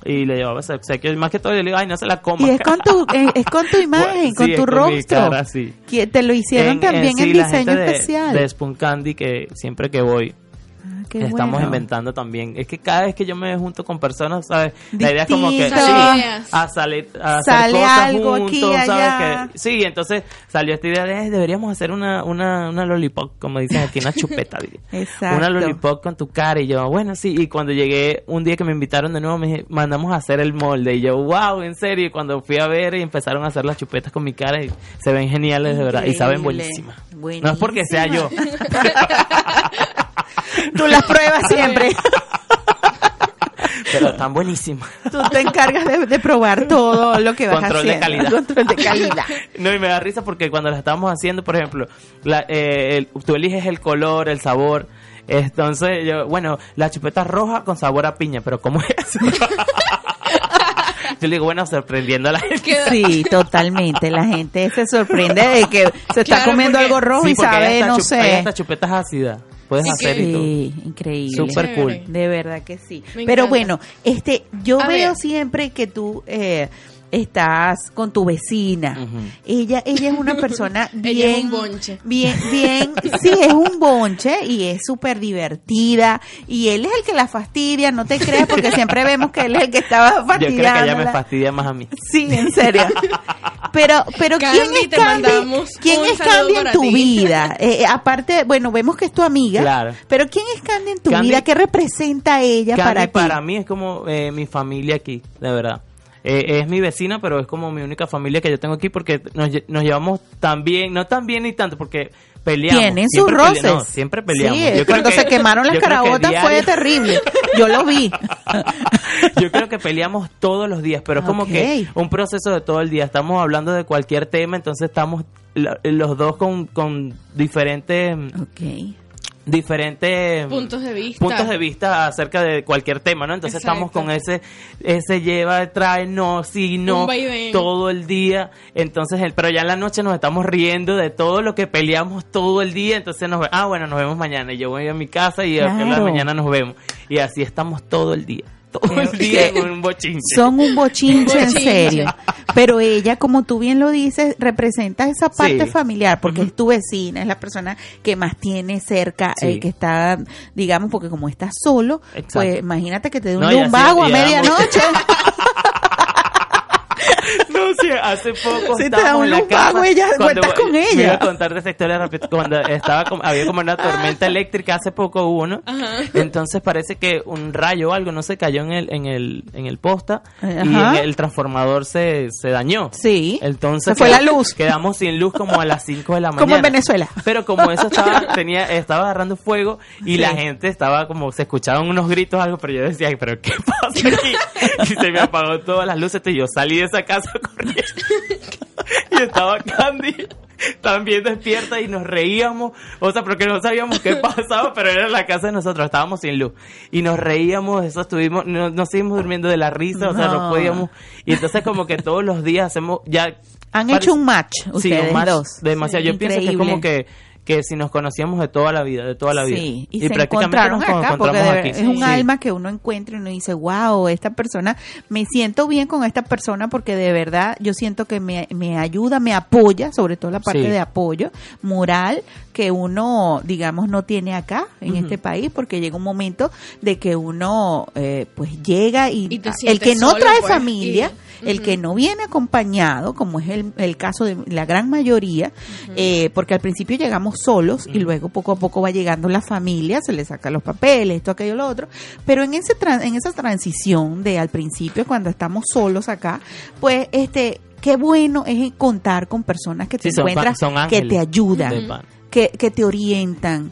Y le llevaba ese obsequio. Y más que todo, yo le digo, ay, no se la coma. Y es con tu, es, es con tu *laughs* imagen, con tu rostro. cara, sí. Te lo hicieron En- también en, sí, la diseño gente de- especial. De, Spoon Candy, que siempre que voy, Ah, qué estamos bueno. inventando también. Es que cada vez que yo me junto con personas, ¿sabes? La idea es como que sí, a salir a hacer Sale cosas algo juntos, aquí, allá. ¿sabes? Que, sí, entonces salió esta idea de "Eh, deberíamos hacer una, una, una lollipop, como dicen aquí, una chupeta. *laughs* Exacto. Una lollipop con tu cara y yo, bueno, sí. Y cuando llegué, un día que me invitaron de nuevo, me dije, mandamos a hacer el molde. Y yo, wow, en serio. Y cuando fui a ver y empezaron a hacer las chupetas con mi cara, y se ven geniales, de verdad. Y saben buenísimas. No es porque sea yo. *laughs* Tú las pruebas siempre. pero están buenísimas. Tú te encargas de, de probar todo lo que vas Control de haciendo. calidad. Control de calidad. *laughs* No, y me da risa porque cuando las estábamos haciendo, por ejemplo, la, eh, el- tú eliges el color, el sabor. Entonces, yo, bueno, la chupeta roja con sabor a piña, pero ¿cómo es *laughs* yo le digo, bueno, sorprendiendo a la gente. Sí, totalmente. La gente se sorprende de que se está Claro, comiendo porque- algo rojo Sí, y sabe, no sé. hasta chupetas ácidas. Puedes Sí, hacer y todo. Sí, increíble. Súper cool. De verdad que sí. Me Pero encanta. bueno, este, yo A veo ver. siempre que tú eh, estás con tu vecina. Ella, ella es una persona bien, *laughs* Ella es un bonche. bien, bien, sí es un bonche y es súper divertida y él es el que la fastidia, no te creas porque siempre vemos que él es el que estaba Yo creo que ella me fastidia más a mí. Sí, en serio. Pero, pero ¿quién es te Candy? ¿Quién es Candy en tu ti. vida? Eh, aparte, bueno, vemos que es tu amiga. Claro. Pero ¿quién es Candy en tu Candy- vida? ¿Qué representa ella Candy para ti? para mí es como eh, mi familia aquí, de verdad. Eh, es mi vecina, pero es como mi única familia que yo tengo aquí porque nos, nos llevamos tan bien, no tan bien ni tanto, porque peleamos. Tienen sus siempre roces. no, siempre peleamos. Sí, Yo cuando que- se quemaron las que carabotas fue terrible. Yo lo vi. *laughs* Yo creo que peleamos todos los días, pero es como que un proceso de todo el día. Estamos hablando de cualquier tema, entonces estamos los dos con, con diferentes. Diferentes Puntos de vista. puntos de vista acerca de cualquier tema, ¿no? Entonces Exacto. estamos con ese ese lleva, trae, no, sí, no, todo el día. Entonces, el, pero ya en la noche nos estamos riendo de todo lo que peleamos todo el día. Entonces nos ah, bueno, nos vemos mañana. Y yo voy a mi casa y a la Claro. mañana nos vemos. Y así estamos todo el día. Todo Creo el día que con un bochinche. Son un bochinche en Bochinche. serio. Pero ella, como tú bien lo dices, representa esa parte Sí. familiar, porque es tu vecina, es la persona que más tiene cerca, Sí. eh, que está, digamos, porque como estás solo, Exacto. pues imagínate que te dé un No, lumbago a medianoche. *laughs* Hace poco Si te da un lumbago, ella, cuando- cuentas con ella. iba a contar de esa historia rápido. Cuando estaba había como una tormenta eléctrica, hace poco hubo, ¿no? Ajá. Entonces parece que un rayo o algo, no sé, cayó en el, en el, en el posta y Ajá. en el transformador se, se dañó. Sí. Entonces Se fue queda- la luz. Quedamos sin luz como a las 5 de la mañana. Como en Venezuela. Pero como eso estaba, *laughs* tenía, estaba agarrando fuego y Sí. la gente estaba como, se escuchaban unos gritos, algo, pero yo decía, "Ay, pero ¿qué pasa aquí? *laughs* Y se me apagó todas las luces y yo salí de esa casa. *laughs* y estaba Candy también despierta y nos reíamos, o sea, porque no sabíamos qué *laughs* pasaba, pero era la casa de nosotros, estábamos sin luz. Y nos reíamos, eso estuvimos, no- nos seguimos durmiendo de la risa, o sea, no No. podíamos. Y entonces como que todos los días hacemos, ya... Han parece- hecho un match Sí, ustedes un match dos. demasiado. Sí, Yo pienso que es como que, que si nos conocíamos de toda la vida, de toda la vida. Sí, y, se prácticamente encontraron nos acá porque encontramos de aquí. ver- es un Sí. alma que uno encuentra y uno dice, wow, esta persona, me siento bien con esta persona porque de verdad yo siento que me, me ayuda, me apoya, sobre todo la parte Sí. de apoyo moral que uno, digamos, no tiene acá en este país porque llega un momento de que uno pues pues llega y, Y el que no solo, trae pues, familia, y- el que no viene acompañado, como es el, el caso de la gran mayoría, eh, porque al principio llegamos solos y luego poco a poco va llegando la familia, se le saca los papeles, esto, aquello, lo otro, pero en ese en esa transición de al principio cuando estamos solos acá, pues este qué bueno es contar con personas que te Sí, encuentras que te ayudan, que, que te orientan.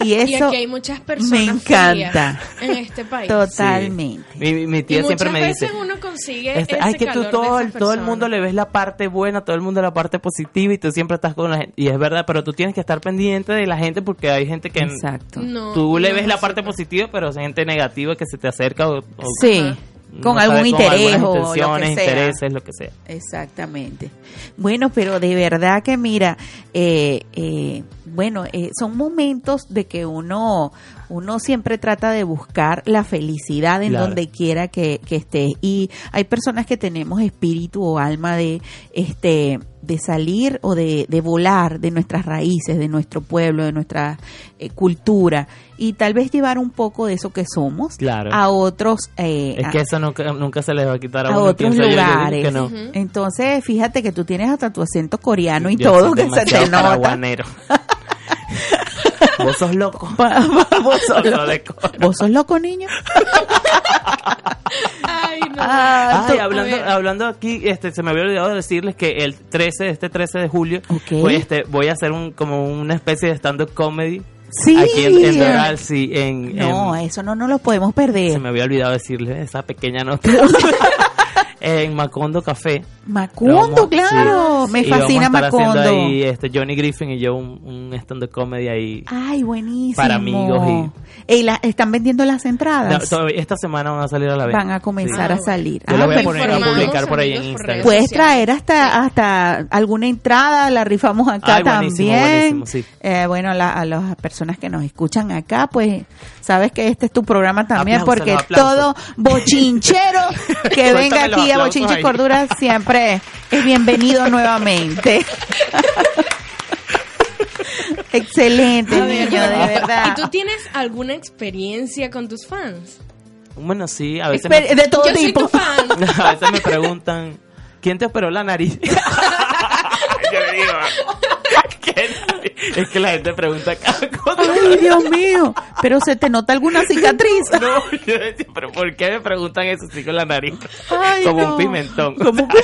Y Y eso aquí hay muchas personas me encanta. frías en este país. totalmente. Mi, mi- mi Y tía muchas siempre me veces dice... uno consigue Este, ese ay, que tú calor de todo, todo el mundo le ves la parte buena, todo el mundo la parte positiva y tú siempre estás con la gente. Y es verdad, pero tú tienes que estar pendiente de la gente porque hay gente que Exacto. No, tú le no ves es la parte positiva, pero hay gente negativa que se te acerca o, o Sí, con algún interés o lo que sea. intereses, lo que sea. Exactamente. Bueno, pero de verdad que mira, eh, eh, bueno, eh, son momentos de que uno, uno siempre trata de buscar la felicidad en Claro. donde quiera que, que estés. Y hay personas que tenemos espíritu o alma de, este, de salir o de, de volar de nuestras raíces, de nuestro pueblo, de nuestra eh, cultura y tal vez llevar un poco de eso que somos Claro. a otros. eh, Es a- que eso nunca, nunca se les va a quitar a, a uno, otros lugares. que no. Entonces, fíjate que tú tienes hasta tu acento coreano y Yo todo soy que se te nota. *laughs* *laughs* Vos sos loco. vos, sos loco. ¿Vos sos loco, niño? *laughs* Ay, no. Ah, Ay, hablando, hablando aquí, este, se me había olvidado decirles que el 13, este 13 de julio, pues, este, voy a hacer un, como una especie de stand-up comedy Sí. Aquí en, en Doral, sí, en, No, en- eso no nos lo podemos perder. se me había olvidado decirle esa pequeña nota. *laughs* en Macondo Café. Macondo, Vamos, claro. sí. Me Y vamos a fascina estar haciendo Macondo. ahí, este, Johnny Griffin y yo un, un stand de comedy ahí. Ay, buenísimo. Para amigos Ey, la- ¿Están vendiendo las entradas? esta semana van a salir a la venta. Van a comenzar Sí. a salir. Yo la Ah, voy a poner a publicar por ahí en Instagram. Puedes traer hasta hasta alguna entrada, la rifamos acá Ay, buenísimo, también. buenísimo, sí. Eh, bueno, la- a las personas que nos escuchan acá, pues sabes que este es tu programa también, Aplausos, porque todo bochinchero *laughs* que venga aquí a Bochinche Cordura *laughs* siempre es bienvenido nuevamente. *laughs* Excelente, ver, niño, de verdad. ¿Y tú tienes alguna experiencia con tus fans? Bueno, sí, a veces, Espe- me, de todo Yo soy tipo. tu fan. *laughs* a veces me preguntan, ¿quién te operó la nariz? Yo digo, Es que la gente pregunta cada cosa. Ay, Dios mío, pero se te nota alguna cicatriz. No, yo decía, pero ¿por qué me preguntan eso así con la nariz? Ay, Como no. un pimentón. Como un pi-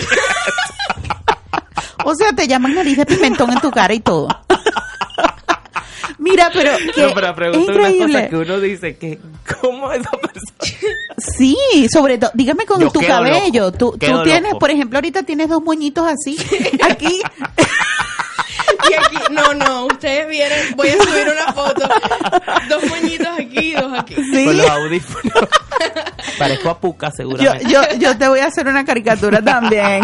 O sea, te llaman nariz de pimentón en tu cara y todo. Mira, pero que No, pero es unas increíble. cosas que uno dice que, ¿cómo esa persona? Sí, sobre todo, dígame con Yo tu cabello. loco, Tú, tienes, loco. por ejemplo, ahorita tienes dos moñitos así. Aquí, *laughs* *laughs* Y aquí, no, no, ustedes vieron, voy a subir una foto. Dos moñitos aquí, dos aquí. sí. Con los audífonos. *laughs* Parezco a Puka, Yo, seguramente. yo, yo te voy a hacer una caricatura *laughs* también.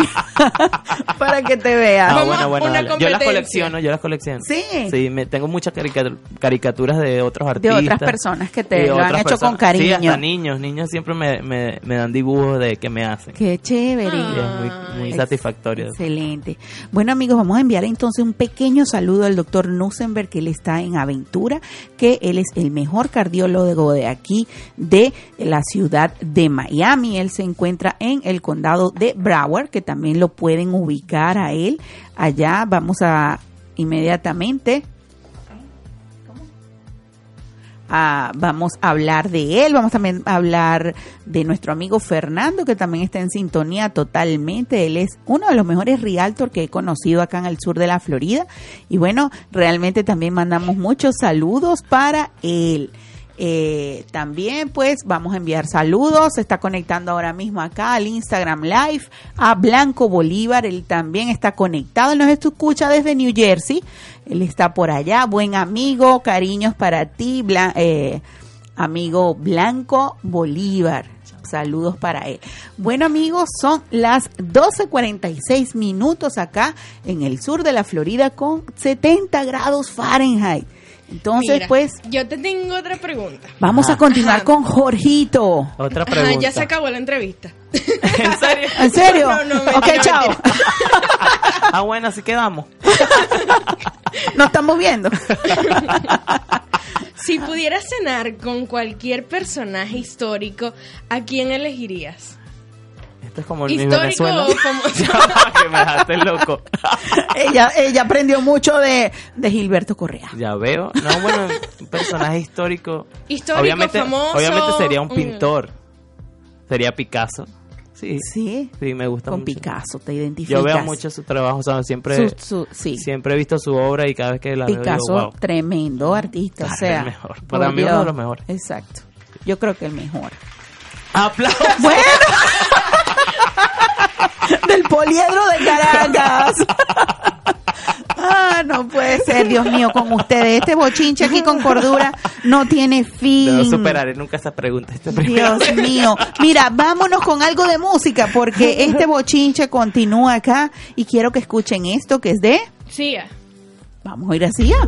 para que te veas. Ah, Vamos bueno, bueno, una. Yo las colecciono, yo las colecciono. Sí. Sí, me, tengo muchas carica- caricaturas de otros De artistas. otras personas que te lo han otras hecho personas. con cariño. Sí, hasta niños. Niños siempre me, me, me dan dibujos de que me hacen. Qué chévere. Y es muy, muy satisfactorio. Excelente. Bueno, amigos, vamos a enviar entonces un pequeño saludo al doctor Nussenberg, que él está en Aventura, que él es el mejor cardiólogo de aquí, de la ciudad de Miami. Él se encuentra en el condado de Broward, que también lo pueden ubicar a él. Allá vamos a inmediatamente Ah, vamos a hablar de él, vamos también a hablar de nuestro amigo Fernando, que también está en sintonía totalmente. Él es uno de los mejores realtor que he conocido acá en el sur de la Florida. Y bueno, realmente también mandamos muchos saludos para él. Eh, también pues vamos a enviar saludos, se está conectando ahora mismo acá al Instagram Live a Blanco Bolívar, él también está conectado, nos escucha desde New Jersey, él está por allá, buen amigo, cariños para ti, Bla- eh, amigo Blanco Bolívar. Saludos para él. Bueno amigos, son las 12.46 minutos acá en el sur de la Florida con 70 grados Fahrenheit. Entonces, Mira, pues, Yo te tengo otra pregunta. vamos a Ajá. continuar Ajá. con Jorgito. Otra Ajá, pregunta. ya se acabó la entrevista. *laughs* ¿En serio? ¿En serio? No, no, mentira, ok, chao. mentira. *laughs* Ah, bueno, así quedamos. *laughs* Nos estamos viendo. Si pudieras cenar con cualquier personaje histórico, ¿a quién elegirías? Esto es como mi ¿Histórico Venezuela. o famoso? *laughs* que me dejaste loco. ella, ella aprendió mucho de, de Gilberto Correa. Ya veo. No, bueno, un personaje histórico. Histórico, obviamente, famoso, Obviamente sería un mm. pintor. Sería Picasso. Sí. Sí, Sí, me gusta con mucho. Picasso te identificas. Yo veo mucho su trabajo, o sea, siempre, Su- su- sí. siempre he visto su obra y cada vez que la veo Picasso, digo, wow. tremendo artista, o Claro, sea. el mejor. Para mí uno de los mejores. Exacto. Yo creo que el mejor. ¡Aplausos! *laughs* Bueno. *laughs* Del poliedro de Caracas. *laughs* Ah, no puede ser, Dios mío, con ustedes. Este bochinche aquí con cordura no tiene fin. No superaré nunca esa pregunta. Este. Dios mío. Mira, vámonos con algo de música porque este bochinche continúa acá y quiero que escuchen esto que es de... Sí, ah. Vamos a ir así ya.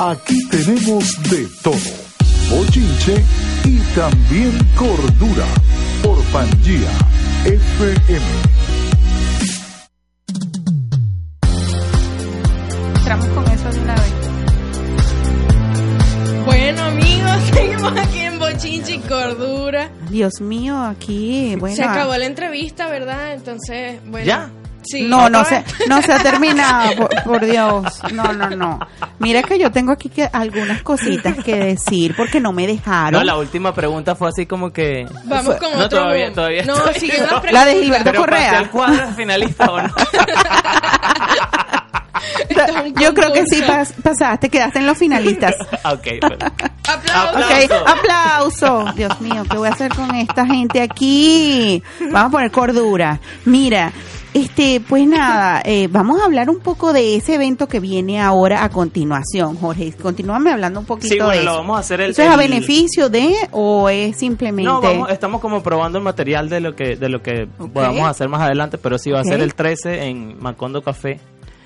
Aquí tenemos de todo. Bochinche y también cordura. Por Pangía FM. Entramos con eso de una vez. Bueno, amigos, *laughs* seguimos aquí en Bochinche y Cordura. Dios mío, aquí, bueno. Se acabó la entrevista, ¿verdad? Entonces, bueno. ¿Ya? Sí. No, no ¿Otra se, no se ha terminado, por, por Dios. No, no, no. Mira que yo tengo aquí que algunas cositas que decir porque no me dejaron. No, la última pregunta fue así como que... Vamos con No, otro. todavía, todavía No, estoy- sigue no. La de preguntas. Gilberto Correa. al cuadro finalista o no. *laughs* Yo creo que sí pas- pasaste, quedaste en los finalistas. *laughs* ok, bueno. Aplausos. Ok, aplauso. Dios mío, ¿qué voy a hacer con esta gente aquí? Vamos a poner cordura. Mira, este, pues nada, eh, vamos a hablar un poco de ese evento que viene ahora a continuación. Jorge, continúame hablando un poquito Sí, bueno, de lo eso. vamos a hacer el... ¿Eso es a beneficio de o es simplemente? No, vamos, estamos como probando el material de lo que de lo que Ok. podamos hacer más adelante, pero sí va a ser el 13 en Macondo Café.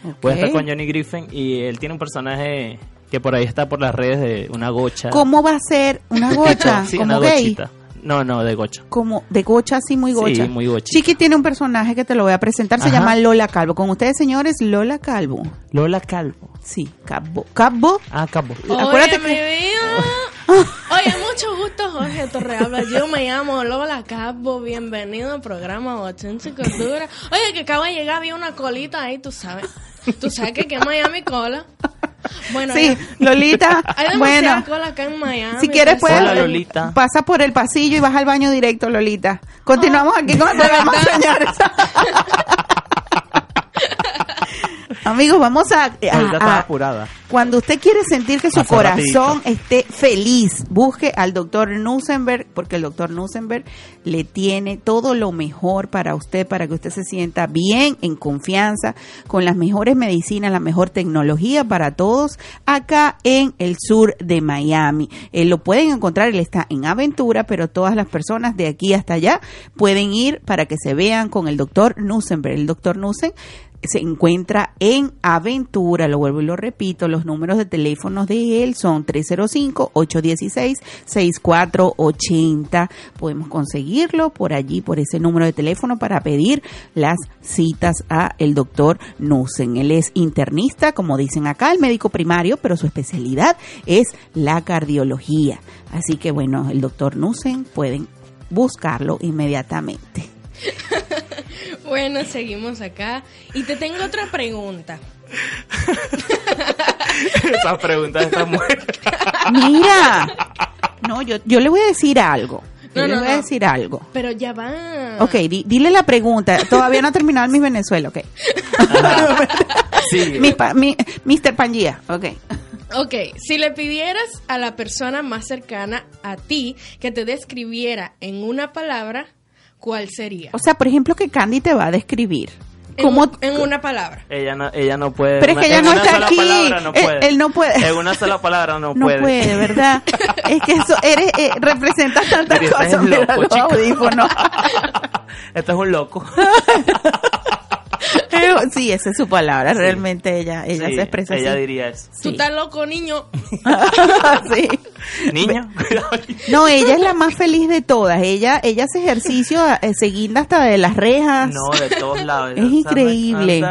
Ok. Voy a estar con Johnny Griffin y él tiene un personaje que por ahí está por las redes de una gocha. ¿Cómo va a ser una *laughs* gocha? *laughs* Sí, una gay. gochita. No, no, de gocha. Como de gocha, así muy gocha. Sí, muy gochita. Chiqui tiene un personaje que te lo voy a presentar, se Ajá. llama Lola Calvo. Con ustedes, señores, Lola Calvo. Lola Calvo. Sí, Calvo. Calvo. Ah, Calvo. Acuérdate Oye, que- mi vida. *laughs* Oye, mucho gusto, Jorge Torrealba. Yo me llamo Lola Cabo. Bienvenido al programa Bochinche y Cordura. Oye, que acaba de llegar, había una colita ahí, tú sabes. Tú sabes que aquí en Miami cola. Bueno, Sí, *laughs* hay- Lolita. hay bueno, cola acá en Miami. si quieres pues, puedes Hola, Lolita. pasa por el pasillo y vas al baño directo, Lolita. Continuamos aquí con *laughs* el programa, señores. *laughs* Amigos, vamos a, a- Ahorita estaba a- apurada. Cuando usted quiere sentir que su corazón esté feliz, busque al doctor Nusenberg, porque el doctor Nusenberg le tiene todo lo mejor para usted, para que usted se sienta bien, en confianza, con las mejores medicinas, la mejor tecnología para todos, acá en el sur de Miami. Eh, lo pueden encontrar, él está en Aventura, pero todas las personas de aquí hasta allá pueden ir para que se vean con el doctor Nusenberg. El doctor Nusen se encuentra en Aventura, lo vuelvo y lo repito, los números de teléfonos de él son 305-816-6480. Podemos conseguirlo por allí, por ese número de teléfono para pedir las citas a el doctor Nusen. Él es internista, como dicen acá, el médico primario, pero su especialidad es la cardiología. Así que bueno, el doctor Nusen pueden buscarlo inmediatamente. *laughs* Bueno, seguimos acá. Y te tengo otra pregunta. *laughs* Esa pregunta está muy... *laughs* Mira, no, yo, yo le voy a decir algo. Yo No, le no, voy a decir algo. Pero ya va. Ok, di- dile la pregunta. Todavía no ha terminado el Miss Venezuela, ok. Sí. Mi pa- mi- Mr. Pangía, ok. Ok, si le pidieras a la persona más cercana a ti que te describiera en una palabra, ¿cuál sería? O sea, por ejemplo, que Candy te va a describir. En, ¿Cómo? un- en una palabra. Ella no, ella no puede. Pero es que ella en no una está sola aquí. palabra no Él- puede. él no puede. En una sola palabra no, *laughs* No puede. puede, ¿verdad? es que eso, eres, eh, representas tantas Pero es cosas. Mira, loco, los. *laughs* Este es un loco. *laughs* Sí, esa es su palabra. Realmente ella, ella Sí, se expresa ella así. diría eso. Tú estás loco, niño. *laughs* Sí. Niño. *laughs* No, ella es la más feliz de todas. Ella, ella hace ejercicio eh, seguida hasta de las rejas. No, de todos lados. Es increíble.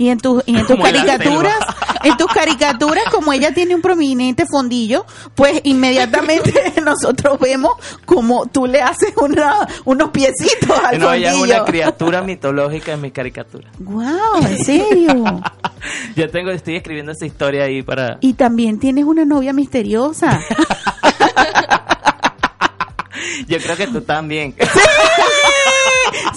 Y en tus y en *laughs* tus caricaturas, *laughs* en tus caricaturas, como ella tiene un prominente fondillo, pues inmediatamente *laughs* nosotros vemos como tú le haces una, unos piecitos al No, ella es fondillo. una criatura mitológica en mis caricaturas. Wow, en serio. Yo tengo, estoy escribiendo esa historia ahí para... Y también tienes una novia misteriosa. Yo creo que tú también.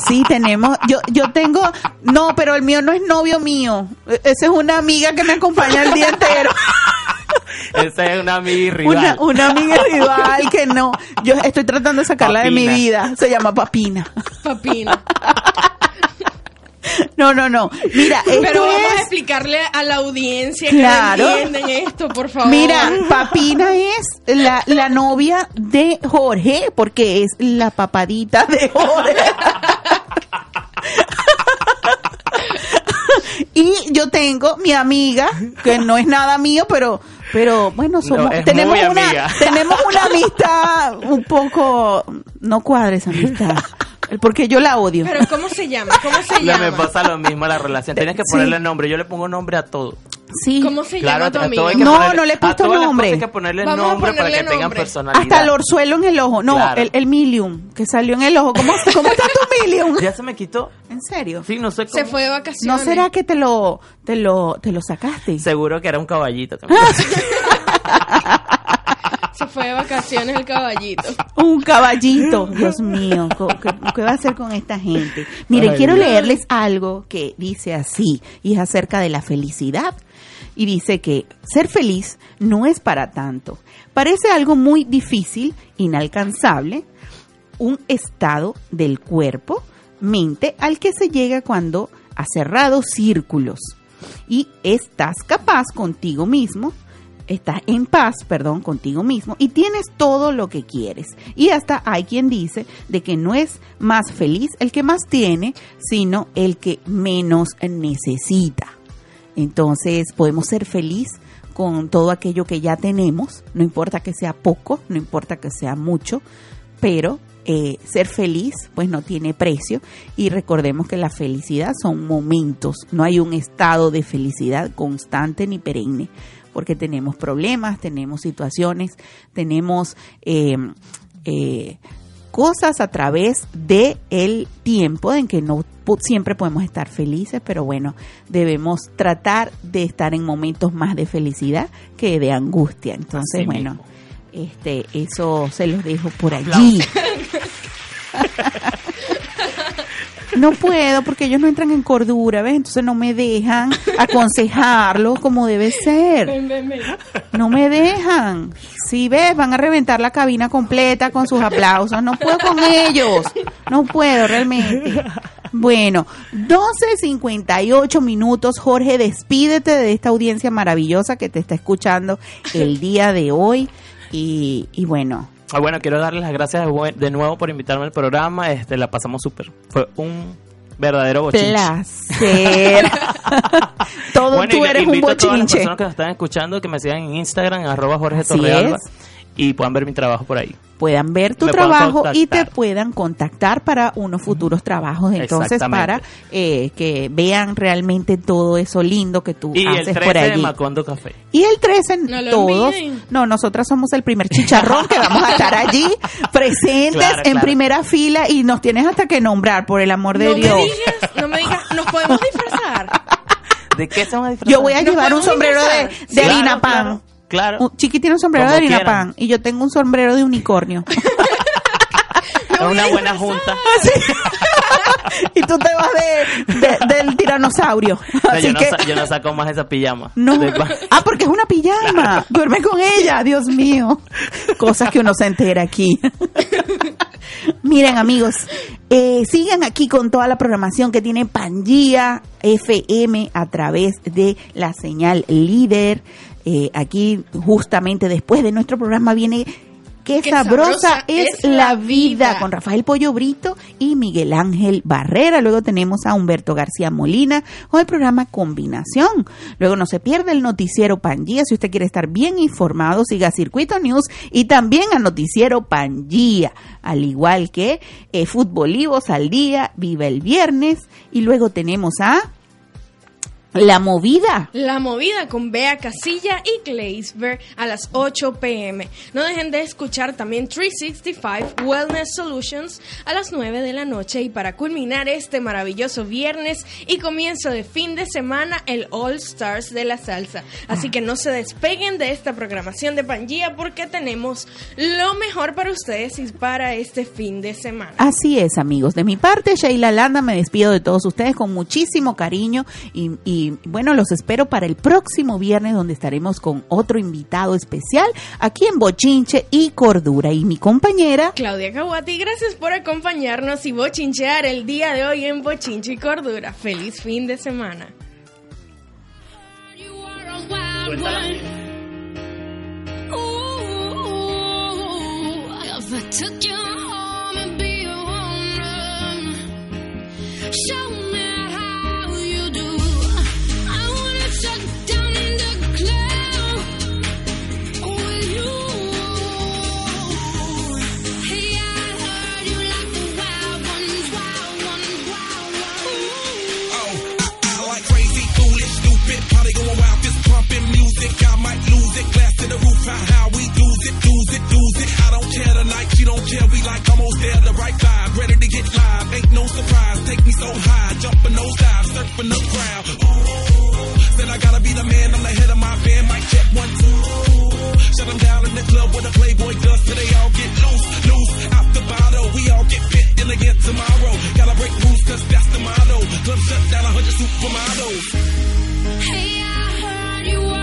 Sí, tenemos. Yo, yo tengo. No, pero el mío no es novio mío. E- Esa es una amiga que me acompaña el día entero. *laughs* Esa es una amiga rival. Una, una amiga rival que no. Yo estoy tratando de sacarla de mi vida. Se llama Papina. Papina. *laughs* *laughs* No, no, no. Mira, esto Pero vamos a explicarle a la audiencia Claro. que entienden esto, por favor. Mira, Papina es la, la novia de Jorge, porque es la papadita de Jorge. *laughs* Y yo tengo mi amiga, que no es nada mío, pero, pero bueno, somos, es tenemos una, amiga. tenemos una amistad un poco, no cuadra esa amistad, *laughs* porque yo la odio. Pero ¿cómo se llama? ¿Cómo se *laughs* llama? me pasa lo mismo a la relación. Tienes que Sí. ponerle nombre. Yo le pongo nombre a todo. Sí. ¿Cómo se Claro, llama tu amigo? No, ponerle- no le he a puesto nombre. Hay que ponerle Vamos nombre para que tengan nombre. personalidad. Hasta el orzuelo en el ojo, no, Claro. el, el milium, que salió en el ojo. ¿Cómo, cómo está tu milium? *laughs* Ya se me quitó. ¿En serio? Sí, no sé cómo. Se fue de ¿No vacaciones. será que te lo, te lo, te lo sacaste? Seguro que era un caballito también. *laughs* Se fue de vacaciones el caballito. Un caballito, Dios mío, ¿qué, qué va a hacer con esta gente? Miren, Ay, quiero Dios. leerles algo que dice así, y es acerca de la felicidad. Y dice que ser feliz no es para tanto. Parece algo muy difícil, inalcanzable, un estado del cuerpo, mente, al que se llega cuando has cerrado círculos y estás capaz contigo mismo, estás en paz, perdón, contigo mismo y tienes todo lo que quieres. Y hasta hay quien dice de que no es más feliz el que más tiene, sino el que menos necesita. Entonces podemos ser feliz con todo aquello que ya tenemos, no importa que sea poco, no importa que sea mucho, pero eh, ser feliz pues no tiene precio y recordemos que la felicidad son momentos, no hay un estado de felicidad constante ni perenne, porque tenemos problemas, tenemos situaciones, tenemos eh, eh, cosas a través de el tiempo en que no siempre podemos estar felices, pero bueno, debemos tratar de estar en momentos más de felicidad que de angustia. Entonces, Así bueno, mismo. este eso se los dejo por allí. *laughs* No puedo porque ellos no entran en cordura, ¿ves? Entonces no me dejan aconsejarlos como debe ser. Ven, ven, ven. No me dejan. Si ves, van a reventar la cabina completa con sus aplausos. No puedo con ellos. No puedo realmente. Bueno, 12.58 minutos. Jorge, despídete de esta audiencia maravillosa que te está escuchando el día de hoy. Y, y bueno, Ah, bueno, quiero darles las gracias de, nuevo por invitarme al programa. Este, la pasamos súper. Fue un verdadero bochinche. placer. *laughs* Todo Bueno, tú eres un invito a todas las bochinche. personas que nos están escuchando que me sigan en Instagram, arroba Jorge Torrealba, es. Y puedan ver mi trabajo por ahí. puedan ver tu Me trabajo y te puedan contactar para unos futuros trabajos. Entonces, para eh, que vean realmente todo eso lindo que tú Y el haces 13 por de. Macondo Café. Y el 13, No todos. olviden. No, nosotras somos el primer chicharrón que vamos a estar allí *laughs* presentes Claro, en claro. primera fila y nos tienes hasta que nombrar, por el amor de No Dios. me digas, no me digas, nos podemos disfrazar. ¿De qué se van a disfrazar? Yo voy a ¿Nos llevar un sombrero de, disfrazar? de harina pan. Claro. Un- Chiqui tiene un sombrero Como de harina quieran. pan y yo tengo un sombrero de unicornio. *laughs* es una buena junta. *laughs* y tú te vas de, de- del tiranosaurio. Así yo, no que sa- yo no saco más esa pijama. no. De pa- Ah, porque es una pijama. Duerme con ella, Dios mío. Cosas que uno se entera aquí. *laughs* Miren, amigos, eh, sigan aquí con toda la programación que tiene Pangía FM a través de la señal líder. Eh, aquí, justamente después de nuestro programa, viene Qué, Qué sabrosa, sabrosa es, es la vida. vida. Con Rafael Pollo Brito y Miguel Ángel Barrera. Luego tenemos a Humberto García Molina con el programa Combinación. Luego no se pierde el noticiero Pangía. Si usted quiere estar bien informado, siga Circuito News y también al noticiero Pangía. Al igual que eh, Futbolivos al día, Viva el Viernes. Y luego tenemos a La Movida. La movida con Bea Casilla y Gleisberg a las 8 pm. No dejen de escuchar también 365 Wellness Solutions a las 9 de la noche y para culminar este maravilloso viernes y comienzo de fin de semana el All Stars de la salsa. Así que no se despeguen de esta programación de Pangía porque tenemos lo mejor para ustedes y para este fin de semana. Así es, amigos. De mi parte, Sheila Landa, me despido de todos ustedes con muchísimo cariño y, y, bueno, los espero para el próximo viernes donde estaremos con otro invitado especial aquí en Bochinche y Cordura. Y mi compañera, Claudia Kawati, gracias por acompañarnos y bochinchear el día de hoy en Bochinche y Cordura. Feliz fin de semana. Lose it, glass to the roof, how, how we lose it, lose it, lose it. I don't care tonight, she don't care, we like almost there, the right vibe, ready to get live. Ain't no surprise, take me so high, jumping those dives, surfing the crowd. Said I gotta be the man, I'm the head of my band, mic check one, two. Shut them down in the club where the Playboy does, they all get loose, loose, out the bottle. We all get fit in again tomorrow. Gotta break rules, cause that's the motto. Club shut down, a hundred supermodels. Hey, I heard you were